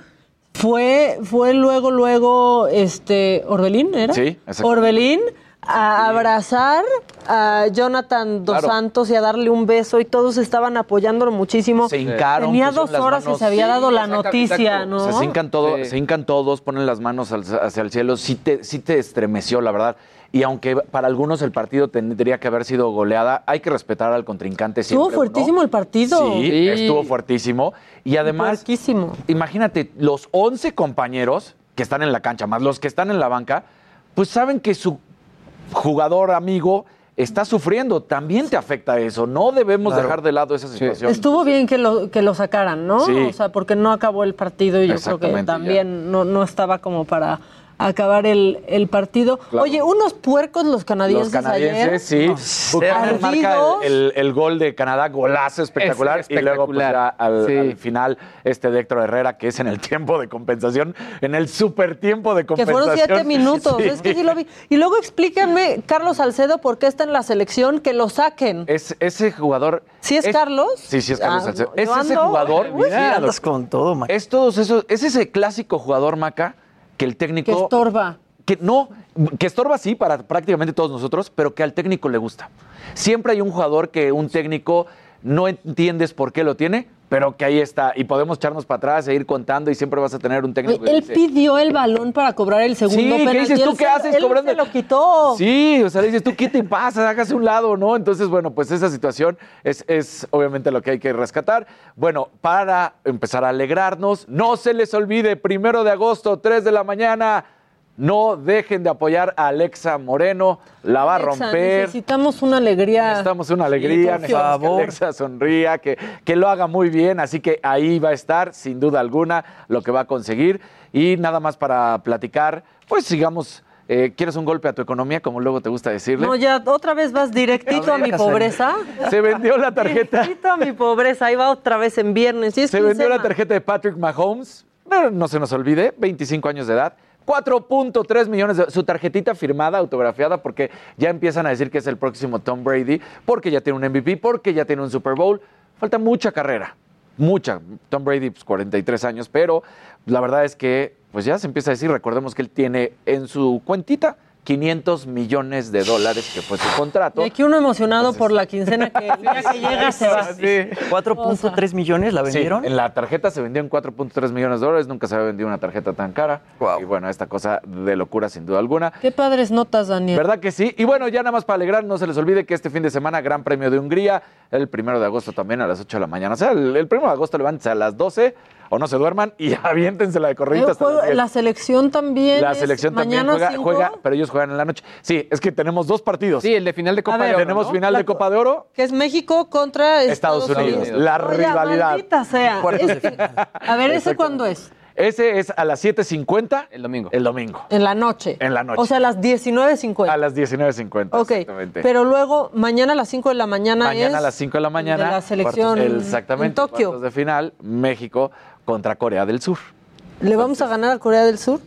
C: fue, fue luego, luego, este, Orbelín, ¿era?
H: Sí, exacto.
C: Orbelín a abrazar a Jonathan Dos
H: Claro.
C: Santos y a darle un beso y todos estaban apoyándolo muchísimo.
H: se hincaron.
C: Tenía dos horas que
H: manos.
C: se había
H: Sí,
C: dado la
H: exacto,
C: noticia,
H: exacto.
C: ¿no?
H: Se hincan, todo-
F: Sí.
H: se hincan todos, ponen las manos al- hacia el cielo. Sí te, sí te estremeció, la verdad. Y aunque para algunos el partido tendría que haber sido goleada, hay que respetar al contrincante siempre.
C: Estuvo fuertísimo
H: ¿no?
C: el partido.
H: Sí,
F: Sí.
H: estuvo fuertísimo. Y además,
C: Fuertísimo.
H: imagínate, los 11 compañeros que están en la cancha, más los que están en la banca, pues saben que su jugador amigo está sufriendo. También te afecta eso. No debemos
G: Claro.
H: dejar de lado esa situación.
C: Estuvo bien que lo, que lo sacaran, ¿no?
H: Sí.
C: O sea, porque no acabó el partido y yo creo que también no, no estaba como para acabar el, el partido.
H: Claro.
C: Oye, unos puercos los canadienses,
H: Los canadienses,
C: ayer.
H: sí. Buchanan marca el, el- el gol de Canadá, golazo espectacular.
F: Es
H: Y luego, pues, ya al,
F: sí.
H: al final, este de Héctor Herrera, que es en el tiempo de compensación, en el super tiempo de
C: Que
H: compensación.
C: fueron siete minutos.
H: Sí.
C: Es que sí lo vi. Y luego explíquenme, Carlos Salcedo, por qué está en la selección, que lo saquen.
H: Es, ese jugador.
C: ¿Sí es Carlos?
H: Sí, sí es Carlos
C: Ah,
H: Salcedo. Es ese
C: ando-
H: jugador.
C: Uy,
G: Sí, andas con todo, Maca.
H: Es todos esos, es ese clásico jugador, Maca, que el técnico.
C: Que estorba.
H: Que no, que estorba sí para prácticamente todos nosotros, pero que al técnico le gusta. Siempre hay un jugador que un técnico no entiendes por qué lo tiene, pero que ahí está. Y podemos echarnos para atrás e ir contando y siempre vas a tener un técnico que
C: Él
H: dice,
C: pidió el balón para cobrar el segundo
H: Sí, ¿qué dices tú? ¿Qué haces
C: él
H: cobrando?
C: se lo quitó.
H: Sí, o sea, le dices tú, ¿qué te pasa? Hágase un lado, ¿no? Entonces, bueno, pues esa situación es, es obviamente lo que hay que rescatar. Bueno, para empezar a alegrarnos, no se les olvide, primero de agosto, 3 de la mañana, no dejen de apoyar a Alexa Moreno, la va a romper.
C: Necesitamos una alegría.
H: Necesitamos una alegría,
C: por
H: necesitamos que
C: favor.
H: Alexa sonría, que, que lo haga muy bien, así que ahí va a estar, sin duda alguna, lo que va a conseguir. Y nada más para platicar, pues sigamos Eh, ¿Quieres un golpe a tu economía, como luego te gusta decirle?
C: No, ya otra vez vas directito a, mi pobreza.
H: Se vendió la tarjeta.
C: Directito a mi pobreza. Ahí va otra vez en viernes. Y es
H: Se vendió la tarjeta de Patrick Mahomes, pero no se nos olvide, 25 años de edad. 4.3 millones de su tarjetita firmada, autografiada, porque ya empiezan a decir que es el próximo Tom Brady, porque ya tiene un MVP, porque ya tiene un Super Bowl. Falta mucha carrera, mucha. Tom Brady, pues 43 años, pero la verdad es que, pues ya se empieza a decir, recordemos que él tiene en su cuentita 500 millones de dólares, que fue su contrato.
C: Y aquí uno emocionado por la quincena que que llega se va.
G: 4.3 millones la
H: Sí,
G: vendieron.
H: en la tarjeta se vendió en 4.3 millones de dólares, nunca se había vendido una tarjeta tan cara. Y bueno, esta cosa de locura sin duda alguna.
C: Qué padres notas, Daniel.
H: ¿Verdad que sí? Y bueno, ya nada más para alegrar, no se les olvide que este fin de semana, Gran Premio de Hungría, el primero de agosto también a las 8 de la mañana. O sea, el, el primero de agosto levántense a las 12 o no se duerman y aviéntense la de hasta
C: juego-
H: 10.
C: la selección también.
H: La
C: es
H: selección también
C: mañana
H: juega, juega, pero ellos juegan en la noche. Sí, es que tenemos dos partidos.
F: Sí, el de final de Copa
C: ver,
F: de Oro.
H: Tenemos
F: ¿no?
H: final
C: La
H: de Copa de Oro,
C: Que es México contra
H: Estados,
C: Estados,
H: Unidos. La
C: Oye,
H: rivalidad.
C: sea. Este- a ver, ¿ese cuándo es?
H: Ese es a las 7.50.
F: El domingo.
H: El domingo.
C: En la noche.
H: En la noche.
C: O sea, a las 19.50.
H: A las 19.50.
C: Ok,
H: Exactamente.
C: pero luego mañana a las 5 de la mañana
H: Mañana
C: es
H: a las 5 de la mañana.
C: de la selección
H: cuartos- Exactamente.
C: en Tokio.
H: cuartos de final, México contra Corea del Sur.
C: ¿Le vamos a ganar a Corea del Sur?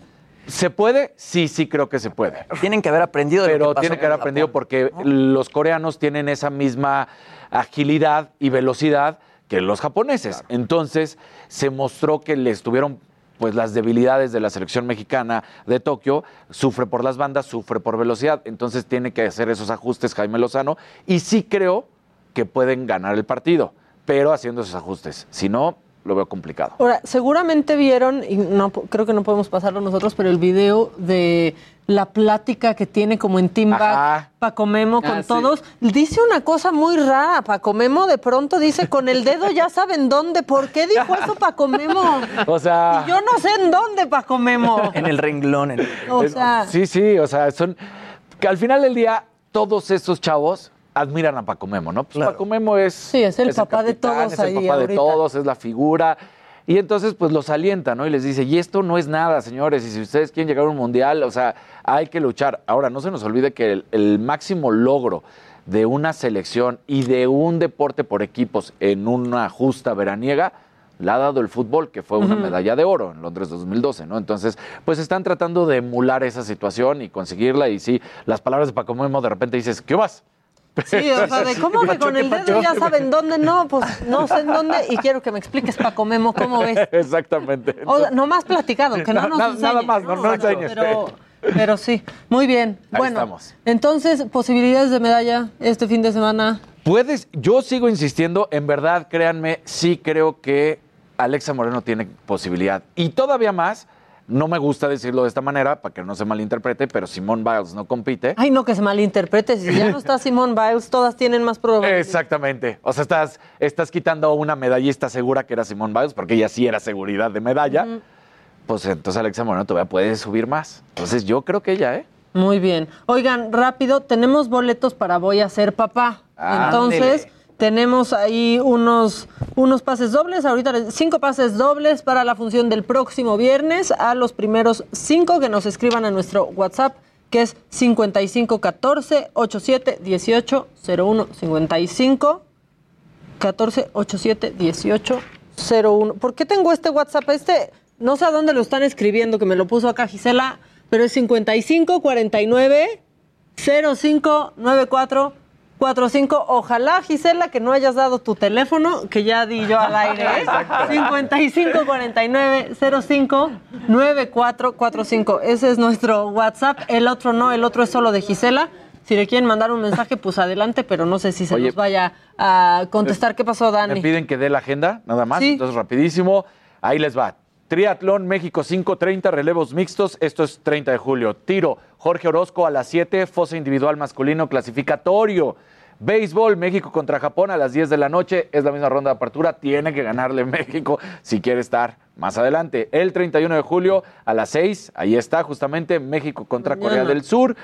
H: ¿Se puede? Sí, sí creo que se puede.
G: Tienen que haber aprendido de lo
H: Pero
G: que pasó
H: tiene que haber aprendido
G: Japón.
H: porque los coreanos tienen esa misma agilidad y velocidad que los japoneses. Entonces, se mostró que les tuvieron pues las debilidades de la selección mexicana de Tokio, sufre por las bandas, sufre por velocidad, entonces tiene que hacer esos ajustes Jaime Lozano y sí creo que pueden ganar el partido, pero haciendo esos ajustes, si no, lo veo complicado.
C: Ahora, seguramente vieron, y no creo que no podemos pasarlo nosotros, pero el video de la plática que tiene como en Team Back. Paco Memo con
F: Ah, sí.
C: todos. Dice una cosa muy rara. Paco Memo de pronto dice con el dedo ya saben dónde. ¿Por qué dijo eso Paco Memo?
H: O sea,
C: Y yo no sé en dónde Paco Memo.
G: En el renglón. en el-
C: O
H: Es-
C: sea,
H: sí, sí, o sea, son que al final del día todos estos chavos admiran a Paco Memo, ¿no? Pues
G: Claro.
H: Paco Memo es
C: Sí, es el papá de todos
H: es el
C: ahí
H: papá de todos, es la figura. Y entonces, pues los alienta, ¿no? Y les dice, y esto no es nada, señores, y si ustedes quieren llegar a un mundial, o sea, hay que luchar. Ahora, no se nos olvide que el, el máximo logro de una selección y de un deporte por equipos en una justa veraniega la ha dado el fútbol, que fue una medalla de oro en Londres 2012, ¿no? Entonces, pues están tratando de emular esa situación y conseguirla. Y sí, las palabras de Paco Memo de repente dices, ¿qué vas?
C: Sí, o sea, de cómo que con el dedo ya saben dónde. No, pues no sé en dónde. Y quiero que me expliques, Paco Memo, cómo ves.
H: Exactamente.
C: O sea, no más platicado, que no nos
H: na-
C: enseñe.
H: nada más, no- no
C: exacto,
H: enseñes.
C: Pero, pero sí, muy bien.
H: Ahí
C: bueno,
H: estamos.
C: entonces, posibilidades de medalla este fin de semana.
H: Puedes, yo sigo insistiendo, en verdad, créanme, sí creo que Alexa Moreno tiene posibilidad. Y todavía más, no me gusta decirlo de esta manera, para que no se malinterprete, pero Simone Biles no compite.
C: Ay, no que se malinterprete. Si ya no está Simone Biles, todas tienen más probabilidades.
H: Exactamente. O sea, estás, estás quitando a una medallista segura que era Simone Biles, porque ella sí era seguridad de medalla. Pues entonces Alexa Moreno todavía puede subir más. Entonces yo creo que ella, ¿eh?
C: Muy bien. Oigan, rápido, tenemos boletos para Voy a ser papá.
H: Ah,
C: Entonces,
H: ándele.
C: Tenemos ahí unos, unos pases dobles. Ahorita cinco pases dobles para la función del próximo viernes a los primeros cinco que nos escriban a nuestro WhatsApp, que es 5514 87 18 01 55 14 87 18 01. ¿Por qué tengo este WhatsApp? Este, no sé a dónde lo están escribiendo, que me lo puso acá Gisela, pero es 55 49 05 94 45. Ojalá, Gisela, que no hayas dado tu teléfono, que ya di yo al aire. ¿eh? 55 49 05 94 45. Ese es nuestro WhatsApp. El otro no, el otro es solo de Gisela. Si le quieren mandar un mensaje, pues adelante, pero no sé si se
H: Oye.
C: nos vaya a contestar. ¿Qué pasó, Dani?
H: Me piden que dé la agenda, nada más.
C: Sí.
H: Entonces, rapidísimo. Ahí les va. Triatlón México 530, relevos mixtos. Esto es 30 de julio. Tiro, Jorge Orozco a las 7, fosa individual masculino clasificatorio. Béisbol, México contra Japón a las 10 de la noche. Es la misma ronda de apertura. Tiene que ganarle México si quiere estar más adelante. El 31 de julio a las 6, ahí está justamente México contra. Corea del Sur.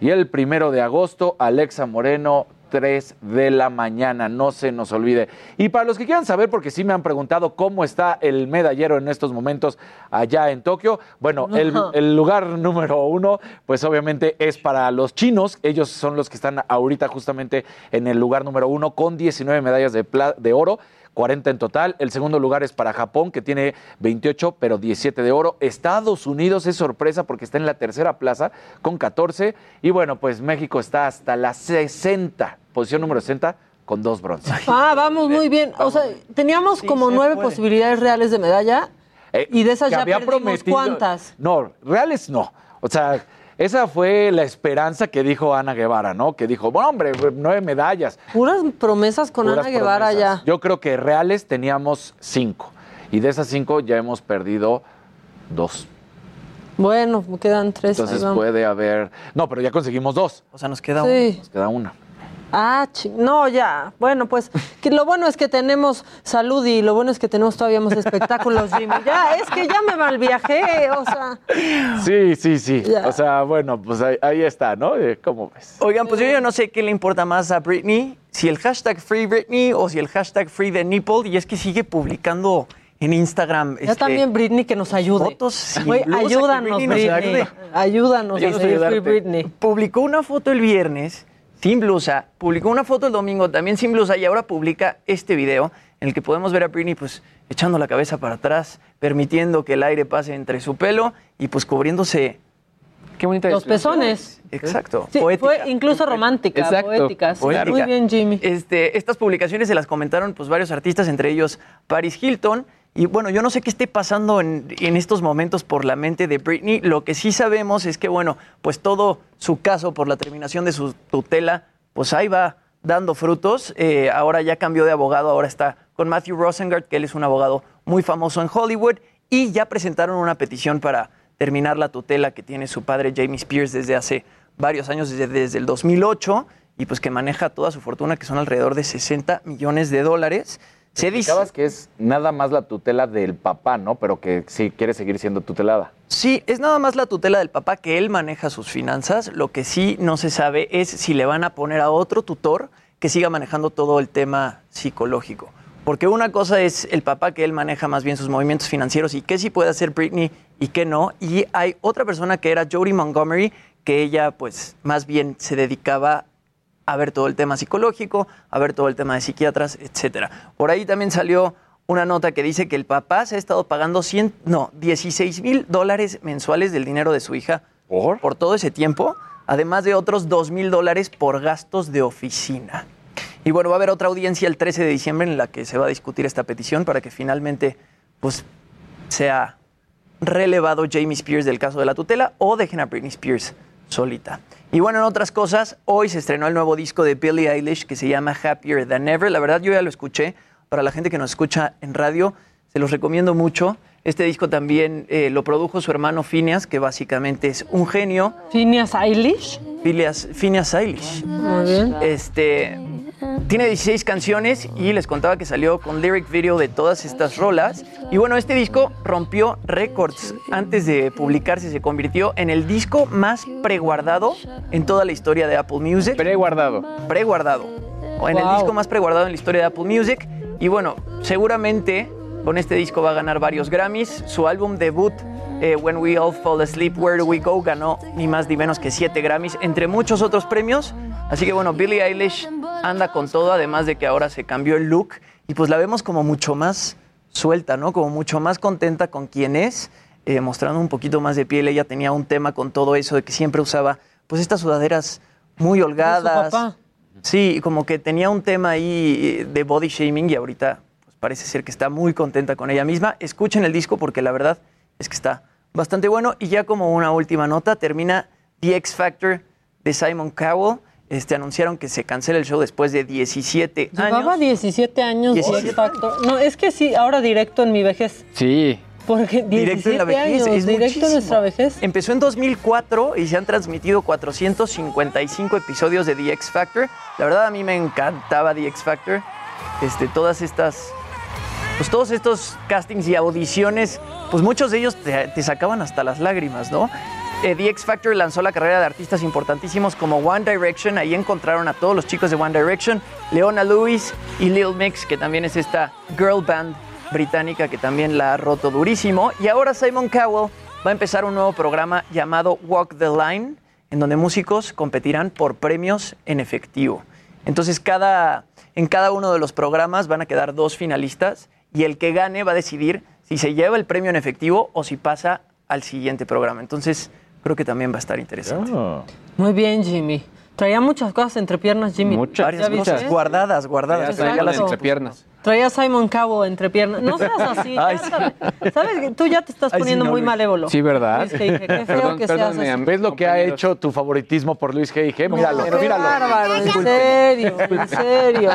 H: Y el primero de agosto, Alexa Moreno 3 de la mañana, no se nos olvide. Y para los que quieran saber, porque sí me han preguntado cómo está el medallero en estos momentos allá en Tokio, bueno, el, lugar número uno, pues obviamente es para los chinos, ellos son los que están ahorita justamente en el lugar número uno con 19 medallas de, de oro. 40 en total. El segundo lugar es para Japón, que tiene 28, pero 17 de oro. Estados Unidos es sorpresa porque está en la tercera plaza con 14. Y bueno, pues México está hasta la 60, posición número 60, con dos bronces.
C: Ah, vamos muy bien. O sea, teníamos como
H: se
C: nueve
H: puede.
C: posibilidades reales de medalla
H: Eh,
C: y de esas ya perdimos
H: prometido-
C: cuántas.
H: No, reales no. O sea, esa fue la esperanza que dijo Ana Guevara, ¿no? Que dijo, bueno, hombre, nueve medallas.
C: Puras promesas con
H: Puras
C: Ana Guevara
H: promesas.
C: ya.
H: Yo creo que reales teníamos cinco. Y de esas cinco ya hemos perdido dos.
C: Bueno, quedan tres.
H: Entonces puede haber. No, pero ya conseguimos dos.
G: O sea, nos queda
C: Sí.
H: Nos queda una.
C: Ah, no, ya. Bueno, pues que lo bueno es que tenemos salud y lo bueno es que tenemos todavía más espectáculos, Jimmy. Ya, es que ya me malviajé, o sea.
H: Sí, sí, sí.
C: Ya.
H: O sea, bueno, pues ahí, ahí está, ¿no? Eh, ¿Cómo ves?
G: Oigan, pues yo ya no sé qué le importa más a Britney, si el hashtag Free Britney o si el hashtag Free the Nipple, y es que sigue publicando en Instagram.
C: Ya
G: este,
C: también Britney que nos ayude.
G: Fotos
C: ayúdanos,
G: Britney nos
C: Britney.
G: ayude.
C: Ayúdanos a
G: Ayúdanos a
C: seguir Free. Britney.
G: Publicó una foto el viernes sin blusa, publicó una foto el domingo también sin blusa y ahora publica este video en el que podemos ver a Britney pues echando la cabeza para atrás, permitiendo que el aire pase entre su pelo y pues cubriéndose
H: Qué bonita
C: Los pezones.
G: Exacto.
C: Sí,
G: poética.
C: fue incluso romántica,
G: Exacto.
C: poética. sí.
G: Poética.
C: Muy bien, Jimmy.
G: Este, estas publicaciones se las comentaron pues varios artistas, entre ellos Paris Hilton. Y bueno, yo no sé qué esté pasando en, en estos momentos por la mente de Britney. Lo que sí sabemos es que, bueno, pues todo su caso por la terminación de su tutela, pues ahí va dando frutos. Eh, ahora ya cambió de abogado, ahora está con Matthew Rosengart, que él es un abogado muy famoso en Hollywood, y ya presentaron una petición para terminar la tutela que tiene su padre Jamie Spears desde hace varios años, desde, desde el 2008, y pues que maneja toda su fortuna, que son alrededor de 60 millones de dólares. Se dice...
H: Que es nada más la tutela del papá, ¿no? Pero que sí quiere seguir siendo tutelada.
G: Sí, es nada más la tutela del papá que él maneja sus finanzas. Lo que sí no se sabe es si le van a poner a otro tutor que siga manejando todo el tema psicológico. Porque una cosa es el papá que él maneja más bien sus movimientos financieros y qué sí puede hacer Britney y qué no. Y hay otra persona que era Jodie Montgomery, que ella pues más bien se dedicaba a ver todo el tema psicológico, a ver todo el tema de psiquiatras, etcétera. Por ahí también salió una nota que dice que el papá se ha estado pagando 100, no, 16 mil dólares mensuales del dinero de su hija ¿Por? todo ese tiempo, además de otros 2 mil dólares por gastos de oficina. Y bueno, va a haber otra audiencia el 13 de diciembre en la que se va a discutir esta petición para que finalmente pues, sea relevado Jamie Spears del caso de la tutela o dejen a Britney Spears solita. Y bueno, en otras cosas, hoy se estrenó el nuevo disco de Billie Eilish que se llama Happier Than Ever. La verdad, yo ya lo escuché. Para la gente que nos escucha en radio, se los recomiendo mucho. Este disco también eh, lo produjo su hermano Phineas, que básicamente es un genio.
C: ¿Phineas Eilish?
G: Phineas, Phineas Eilish.
C: Muy bien.
G: Este, tiene 16 canciones y les contaba que salió con lyric video de todas estas rolas. Y bueno, este disco rompió récords. Antes de publicarse se convirtió en el disco más preguardado en toda la historia de Apple Music.
H: Preguardado.
G: Preguardado. O en el disco más preguardado en la historia de Apple Music. Y bueno, seguramente con este disco va a ganar varios Grammys. Su álbum debut, eh, When We All Fall Asleep, Where Do We Go, ganó ni más ni menos que siete Grammys, entre muchos otros premios. Así que bueno, Billie Eilish anda con todo, además de que ahora se cambió el look y pues la vemos como mucho más suelta, ¿no? Como mucho más contenta con quien es, eh, mostrando un poquito más de piel. Ella tenía un tema con todo eso de que siempre usaba pues estas sudaderas muy holgadas.
C: papá.
G: Sí, como que tenía un tema ahí eh, de body shaming y ahorita parece ser que está muy contenta con ella misma. Escuchen el disco porque la verdad es que está bastante bueno. Y ya como una última nota, termina The X Factor de Simon Cowell. Este, anunciaron que se cancela el show después de 17
C: Llevaba
G: años.
C: 17 años de
G: 17
C: X Factor. No, es que sí, ahora directo en mi vejez.
H: Sí.
C: Porque 17
G: Directo en la vejez,
C: años,
G: es
C: directo
G: muchísimo.
C: en nuestra vejez.
G: Empezó en 2004 y se han transmitido 455 episodios de The X Factor. La verdad a mí me encantaba The X Factor. Este, todas estas pues todos estos castings y audiciones, pues muchos de ellos te, sacaban hasta las lágrimas, ¿no? Eh, The X Factor lanzó la carrera de artistas importantísimos como One Direction. Ahí encontraron a todos los chicos de One Direction, Leona Lewis y Lil Mix, que también es esta girl band británica que también la ha roto durísimo. Y ahora Simon Cowell va a empezar un nuevo programa llamado Walk the Line, en donde músicos competirán por premios en efectivo. Entonces, cada, en cada uno de los programas van a quedar dos finalistas y el que gane va a decidir si se lleva el premio en efectivo o si pasa al siguiente programa. Entonces, creo que también va a estar interesante.
C: Muy bien, Jimmy. Traía muchas cosas entre piernas, Jimmy.
G: Varias
C: ¿Ya
G: cosas guardadas, guardadas.
C: Ya traía las
G: Exacto.
F: entrepiernas.
C: Traía Simon Cowell entre piernas. No seas así.
F: Ay,
C: sabes, sabes que tú ya te estás
H: Ay, sí,
C: poniendo
H: no,
C: muy
H: Luis.
C: malévolo.
H: Sí, ¿verdad?
C: Luis G.I.G., Qué feo que seas así.
H: ¿Ves lo que ha hecho tu favoritismo por Luis G.I.G.? Míralo,
C: Qué
H: míralo.
C: bárbaro, en serio, en serio.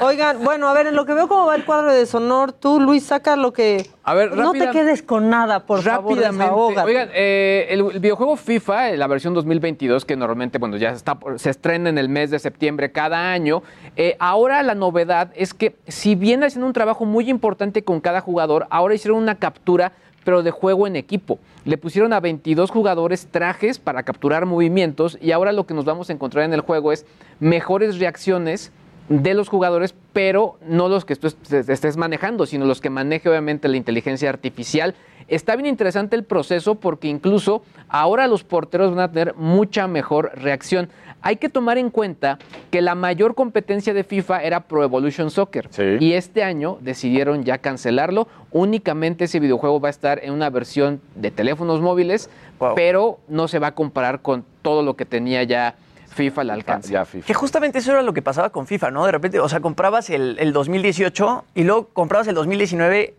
C: Oigan, bueno, a ver, en lo que veo cómo va el cuadro de Sonor, tú, Luis, saca lo que...
F: A ver,
C: No te
F: rápida-
C: quedes con nada, por favor,
F: Rápidamente.
C: desahógate.
F: Oigan, eh, el, el videojuego FIFA, eh, la versión 2022, que normalmente bueno, ya está, se estrena en el mes de septiembre cada año, eh, ahora la novedad es que si bien haciendo un trabajo muy importante con cada jugador, ahora hicieron una captura pero de juego en equipo. Le pusieron a 22 jugadores trajes para capturar movimientos y ahora lo que nos vamos a encontrar en el juego es mejores reacciones de los jugadores, pero no los que tú est- estés manejando, sino los que maneje obviamente la inteligencia artificial. Está bien interesante el proceso porque incluso ahora los porteros van a tener mucha mejor reacción. Hay que tomar en cuenta que la mayor competencia de FIFA era Pro Evolution Soccer y este año decidieron ya cancelarlo. Únicamente ese videojuego va a estar en una versión de teléfonos móviles, pero no se va a comparar con todo lo que tenía ya FIFA al alcance.
G: Que justamente eso era lo que pasaba con FIFA, ¿no? De repente, o sea, comprabas el, el 2018 y luego comprabas el 2019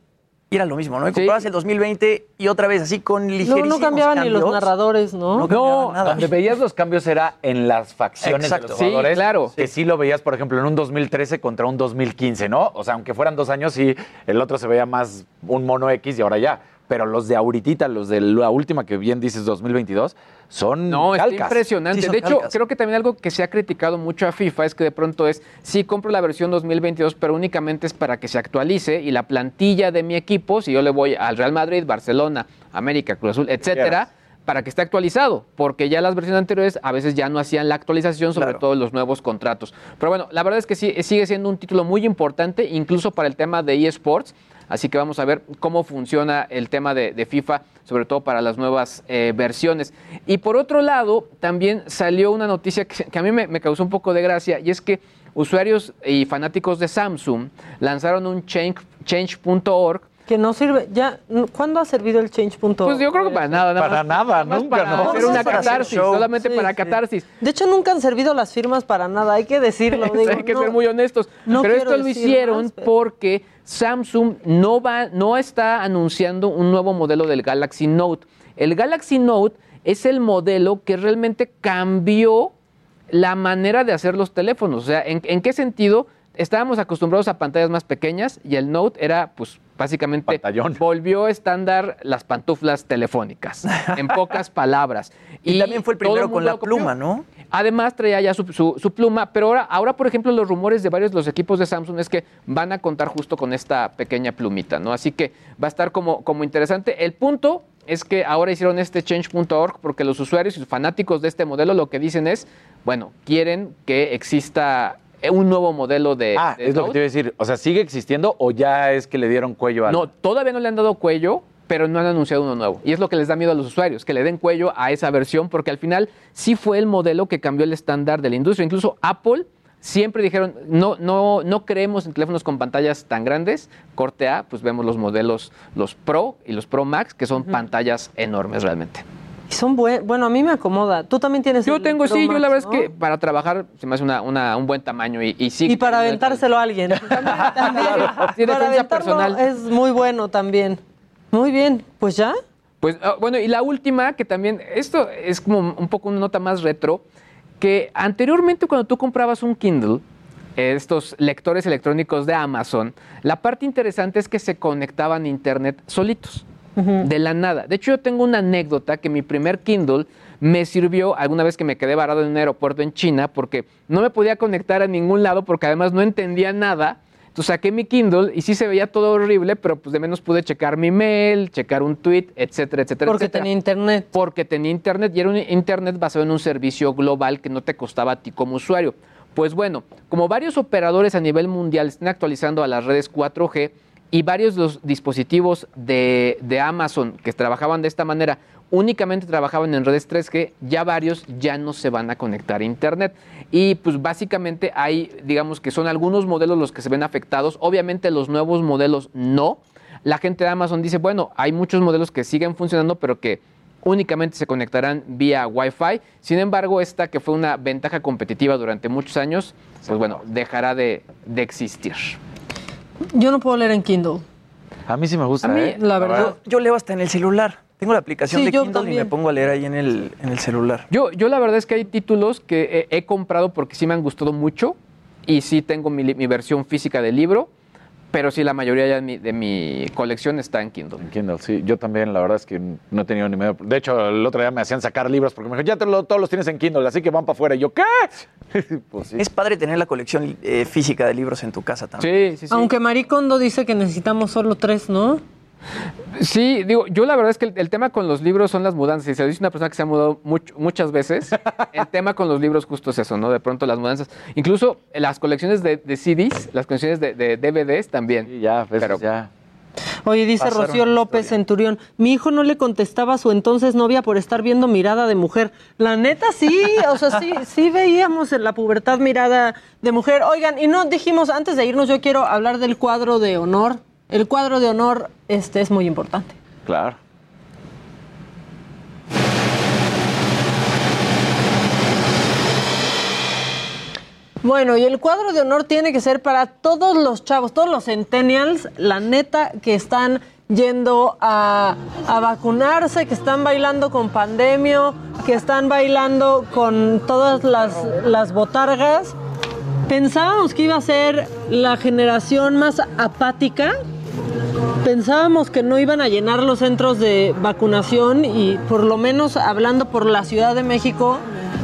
G: y era lo mismo, ¿no? Y comprabas el 2020 y otra vez así con
C: No,
G: ligerísimos
C: no cambiaban ni los narradores, ¿no?
H: No, donde veías los cambios era en las facciones
G: Exacto.
H: de los
G: Sí,
H: jugadores.
F: claro.
H: Que sí lo veías, por ejemplo, en un 2013 contra un 2015, ¿no? O sea, aunque fueran dos años, sí, el otro se veía más un mono X y ahora ya. Pero los de ahorita, los de la última que bien dices 2022, son
F: No, está
H: calcas.
F: impresionante. de hecho, creo que también algo que se ha criticado mucho a FIFA es que de pronto es, sí, compro la versión 2022, pero únicamente es para que se actualice y la plantilla de mi equipo, si yo le voy al Real Madrid, Barcelona, América, Cruz Azul, etcétera, para que esté actualizado, porque ya las versiones anteriores a veces ya no hacían la actualización, sobre todo los nuevos contratos. Pero bueno, la verdad es que sí, sigue siendo un título muy importante, incluso para el tema de eSports. Así que vamos a ver cómo funciona el tema de, FIFA, sobre todo para las nuevas eh, versiones. Y por otro lado, también salió una noticia que, a mí me, me causó un poco de gracia, y es que usuarios y fanáticos de Samsung lanzaron un change- change.org
C: Que no sirve. Ya, ¿Cuándo ha servido el change.org?
F: Pues yo creo que para nada, nada
H: Para
F: más-
H: nada,
F: más
H: nunca,
F: para
H: ¿no?
F: hacer una
C: Para
F: catarsis,
C: show.
F: solamente
C: Sí,
F: para
C: sí.
F: catarsis.
C: De hecho, nunca han servido las firmas para nada, hay que decirlo. digo,
F: Hay que
C: no.
F: ser muy honestos.
C: no
F: pero esto lo hicieron
C: más, pero-
F: porque Samsung no, va, no está anunciando un nuevo modelo del Galaxy Note. El Galaxy Note es el modelo que realmente cambió la manera de hacer los teléfonos. O sea, ¿en, en qué sentido? Estábamos acostumbrados a pantallas más pequeñas y el Note era, pues, básicamente volvió estándar las pantuflas telefónicas, en pocas palabras.
G: Y también fue el primero con la pluma, ¿no?
F: Además traía ya su, su- su pluma, pero ahora, ahora, por ejemplo, los rumores de varios de los equipos de Samsung es que van a contar justo con esta pequeña plumita, ¿no? Así que va a estar como, como interesante. El punto es que ahora hicieron este change.org porque los usuarios y fanáticos de este modelo lo que dicen es, bueno, quieren que exista un nuevo modelo de...
H: Ah,
F: de
H: es lo que te iba a decir. O sea, ¿sigue existiendo o ya es que le dieron cuello a
F: No, todavía no le han dado cuello, pero no han anunciado uno nuevo. Y es lo que les da miedo a los usuarios, que le den cuello a esa versión, porque al final sí fue el modelo que cambió el estándar de la industria. Incluso Apple siempre dijeron, no, no, no creemos en teléfonos con pantallas tan grandes. Corte A, pues vemos los modelos, los Pro y los Pro Max, que son pantallas enormes realmente.
C: Y son buen, bueno, a mí me acomoda. Tú también tienes
F: Yo
C: el
F: tengo,
C: Pro
F: sí, yo la verdad es que para trabajar se me hace una, una- un buen tamaño y, y sí.
C: Y para aventárselo a alguien.
F: Sí,
C: para
F: defensa personal.
C: es muy bueno también. Muy bien, pues ya.
F: Pues ah, bueno, y la última, que también, esto es como un poco una nota más retro, que anteriormente cuando tú comprabas un Kindle, estos lectores electrónicos de Amazon, la parte interesante es que se conectaban a Internet solitos, de la nada. De hecho, yo tengo una anécdota que mi primer Kindle me sirvió alguna vez que me quedé varado en un aeropuerto en China porque no me podía conectar a ningún lado porque además no entendía nada. Entonces saqué mi Kindle y sí se veía todo horrible, pero pues de menos pude checar mi mail, checar un tweet, etcétera, etcétera.
C: Porque
F: etcétera.
C: tenía internet.
F: Porque tenía internet y era un internet basado en un servicio global que no te costaba a ti como usuario. Pues bueno, como varios operadores a nivel mundial están actualizando a las redes 4G y varios de los dispositivos de, de Amazon que trabajaban de esta manera únicamente trabajaban en redes 3G, ya varios ya no se van a conectar a Internet. Y pues básicamente hay, digamos que son algunos modelos los que se ven afectados, obviamente los nuevos modelos no. La gente de Amazon dice, bueno, hay muchos modelos que siguen funcionando, pero que únicamente se conectarán vía Wi-Fi. Sin embargo, esta que fue una ventaja competitiva durante muchos años, pues bueno, dejará de, de existir.
C: Yo no puedo leer en Kindle.
H: A mí sí me gusta.
C: A mí,
H: ¿eh?
C: la verdad.
G: Yo leo hasta en el celular. Tengo la aplicación
C: Sí,
G: de Kindle y me pongo a leer ahí en el, en el celular.
F: Yo, yo la verdad es que hay títulos que he, he comprado porque sí me han gustado mucho y sí tengo mi, mi versión física del libro, pero sí la mayoría ya de mi, de mi colección está en Kindle.
H: En Kindle, sí. Yo también, la verdad es que no he tenido ni medio. De hecho, el otro día me hacían sacar libros porque me dijeron, ya te lo- todos los tienes en Kindle, así que van para afuera. Y yo, ¿qué? pues sí.
G: Es padre tener la colección eh, física de libros en tu casa también.
F: Sí, sí, sí.
C: Aunque Maricondo dice que necesitamos solo tres, ¿no?
F: Sí, digo, yo la verdad es que el, el tema con los libros son las mudanzas. Y se lo dice una persona que se ha mudado much- muchas veces. el tema con los libros justo es eso, ¿no? De pronto las mudanzas. Incluso las colecciones de, de CDs, las colecciones de, de DVDs también.
H: Sí, ya,
F: Pero-
H: ya.
C: Oye, dice
G: Pasaron
C: Rocío López Centurión, mi hijo no le contestaba a su entonces novia por estar viendo mirada de mujer. La neta sí, o sea, sí, sí veíamos en la pubertad mirada de mujer. Oigan, y no dijimos, antes de irnos, yo quiero hablar del cuadro de honor. El cuadro de honor este, es muy importante.
H: Claro.
C: Bueno, y el cuadro de honor tiene que ser para todos los chavos, todos los centennials, la neta, que están yendo a, a vacunarse, que están bailando con pandemia, que están bailando con todas las, las botargas. Pensábamos que iba a ser la generación más apática, pensábamos que no iban a llenar los centros de vacunación y por lo menos hablando por la Ciudad de México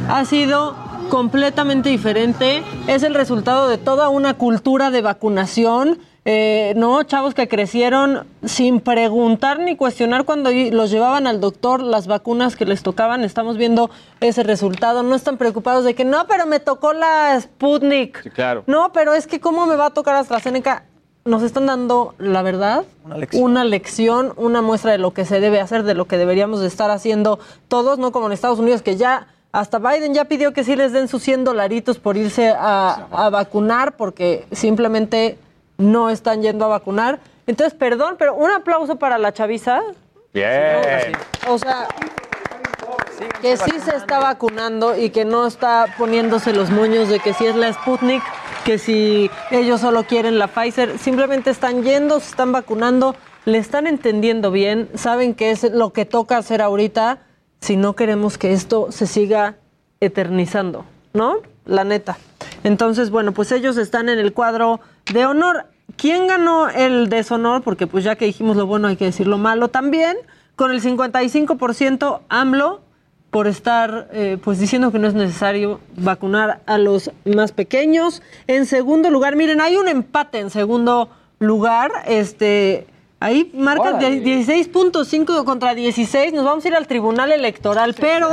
C: ha sido completamente diferente. Es el resultado de toda una cultura de vacunación. eh, no, chavos que crecieron sin preguntar ni cuestionar cuando los llevaban al doctor las vacunas que les tocaban. Estamos viendo ese resultado. No están preocupados de que no, pero me tocó la Sputnik.
F: Sí, claro.
C: No, pero es que cómo me va a tocar AstraZeneca. Nos están dando, la verdad,
G: Una lección.
C: una lección, una muestra de lo que se debe hacer, de lo que deberíamos de estar haciendo todos, no como en Estados Unidos, que ya hasta Biden ya pidió que sí les den sus 100 dolaritos por irse a, a vacunar, porque simplemente no están yendo a vacunar. Entonces, perdón, pero un aplauso para la chaviza.
H: Bien.
C: O sea, que sí se está vacunando y que no está poniéndose los moños de que si es la Sputnik, que si ellos solo quieren la Pfizer, simplemente están yendo, se están vacunando, le están entendiendo bien, saben que es lo que toca hacer ahorita si no queremos que esto se siga eternizando, ¿no? La neta. Entonces, bueno, pues ellos están en el cuadro de honor. ¿Quién ganó el deshonor? Porque pues ya que dijimos lo bueno hay que decir lo malo también. Con el 55% AMLO por estar eh, pues diciendo que no es necesario vacunar a los más pequeños. En segundo lugar, miren, hay un empate en segundo lugar. Este, ahí marca
F: Órale.
C: 16.5 contra 16. Nos vamos a ir al tribunal electoral, pero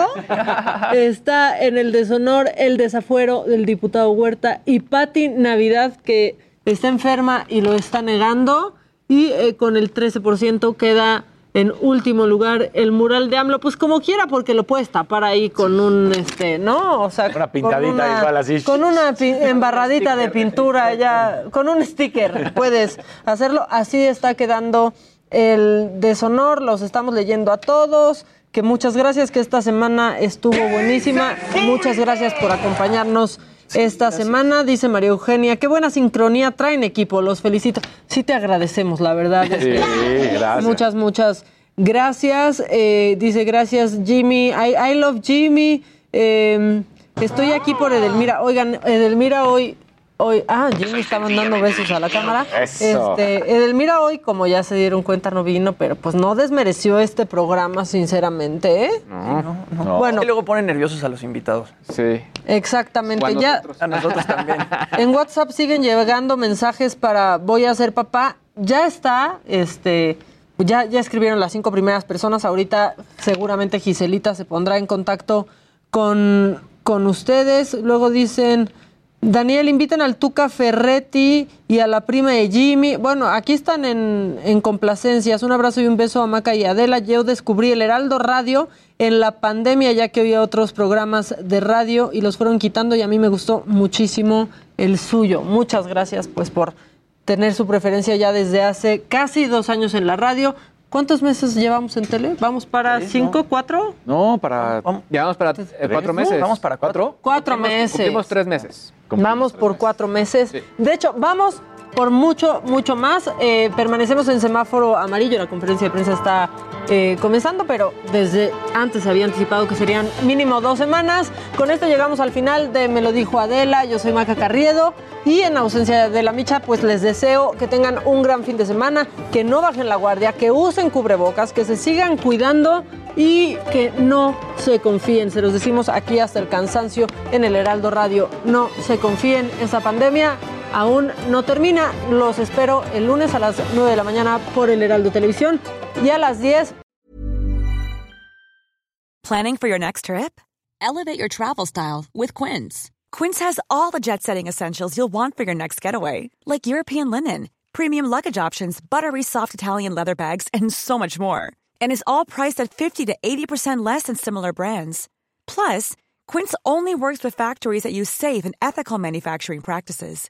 C: está en el deshonor el desafuero del diputado Huerta y Patti Navidad, que está enferma y lo está negando. Y eh, con el 13% queda en último lugar el mural de AMLO, pues como quiera, porque lo puedes tapar ahí con un, este, ¿no? O sea,
H: Una pintadita
C: con una,
H: igual así.
C: Con una embarradita de pintura ya, con un sticker puedes hacerlo. Así está quedando el deshonor, los estamos leyendo a todos. Que muchas gracias, que esta semana estuvo buenísima. Muchas gracias por acompañarnos esta semana. Dice María Eugenia, qué buena sincronía traen equipo, los felicito. Sí te agradecemos, la verdad.
H: Sí, gracias.
C: Muchas, muchas gracias. Eh, dice gracias Jimmy. I, I love Jimmy. Eh, estoy aquí por Edelmira. Oigan, Edelmira hoy hoy, ah, Jimmy está mandando besos a la cámara.
H: Eso.
C: Este, Edelmira hoy, como ya se dieron cuenta, no vino, pero pues no desmereció este programa, sinceramente, ¿eh?
G: No,
C: no. Bueno.
G: Y luego ponen nerviosos a los invitados.
F: Sí.
C: Exactamente, ya.
G: A nosotros también.
C: En WhatsApp siguen llegando mensajes para voy a ser papá. Ya está, este, ya, ya escribieron las cinco primeras personas. Ahorita seguramente Giselita se pondrá en contacto con, con ustedes. Luego dicen, Daniel, inviten al Tuca Ferretti y a la prima de Jimmy. Bueno, aquí están en, en complacencias. Un abrazo y un beso a Maca y Adela. Yo descubrí el Heraldo Radio en la pandemia, ya que había otros programas de radio y los fueron quitando y a mí me gustó muchísimo el suyo. Muchas gracias pues por tener su preferencia ya desde hace casi dos años en la radio. ¿Cuántos meses llevamos en tele? ¿Vamos para cinco, cuatro?
F: No, para. Llevamos para eh, cuatro meses.
G: Vamos para cuatro.
C: Cuatro
F: Cumplimos-
C: meses.
F: Cumplimos tres meses.
C: Vamos por cuatro meses. De hecho, vamos por mucho, mucho más. Eh, permanecemos en semáforo amarillo. La conferencia de prensa está eh, comenzando, pero desde antes había anticipado que serían mínimo dos semanas. Con esto llegamos al final de Me lo dijo Adela. Yo soy Maca Carriedo. Y en ausencia de la Micha, pues les deseo que tengan un gran fin de semana, que no bajen la guardia, que usen cubrebocas, que se sigan cuidando y que no se confíen. Se los decimos aquí hasta el cansancio en el Heraldo Radio. No se confíen, esa pandemia aún no termina. Los espero el lunes a las 9 de la mañana por el Heraldo Televisión y a las 10
O: Planning for your next trip? Elevate your travel style with Quince. Quince has all the jet setting essentials you'll want for your next getaway, like European linen, premium luggage options, buttery soft Italian leather bags, and so much more. And is all priced at 50 to 80% less than similar brands. Plus, Quince only works with factories that use safe and ethical manufacturing practices.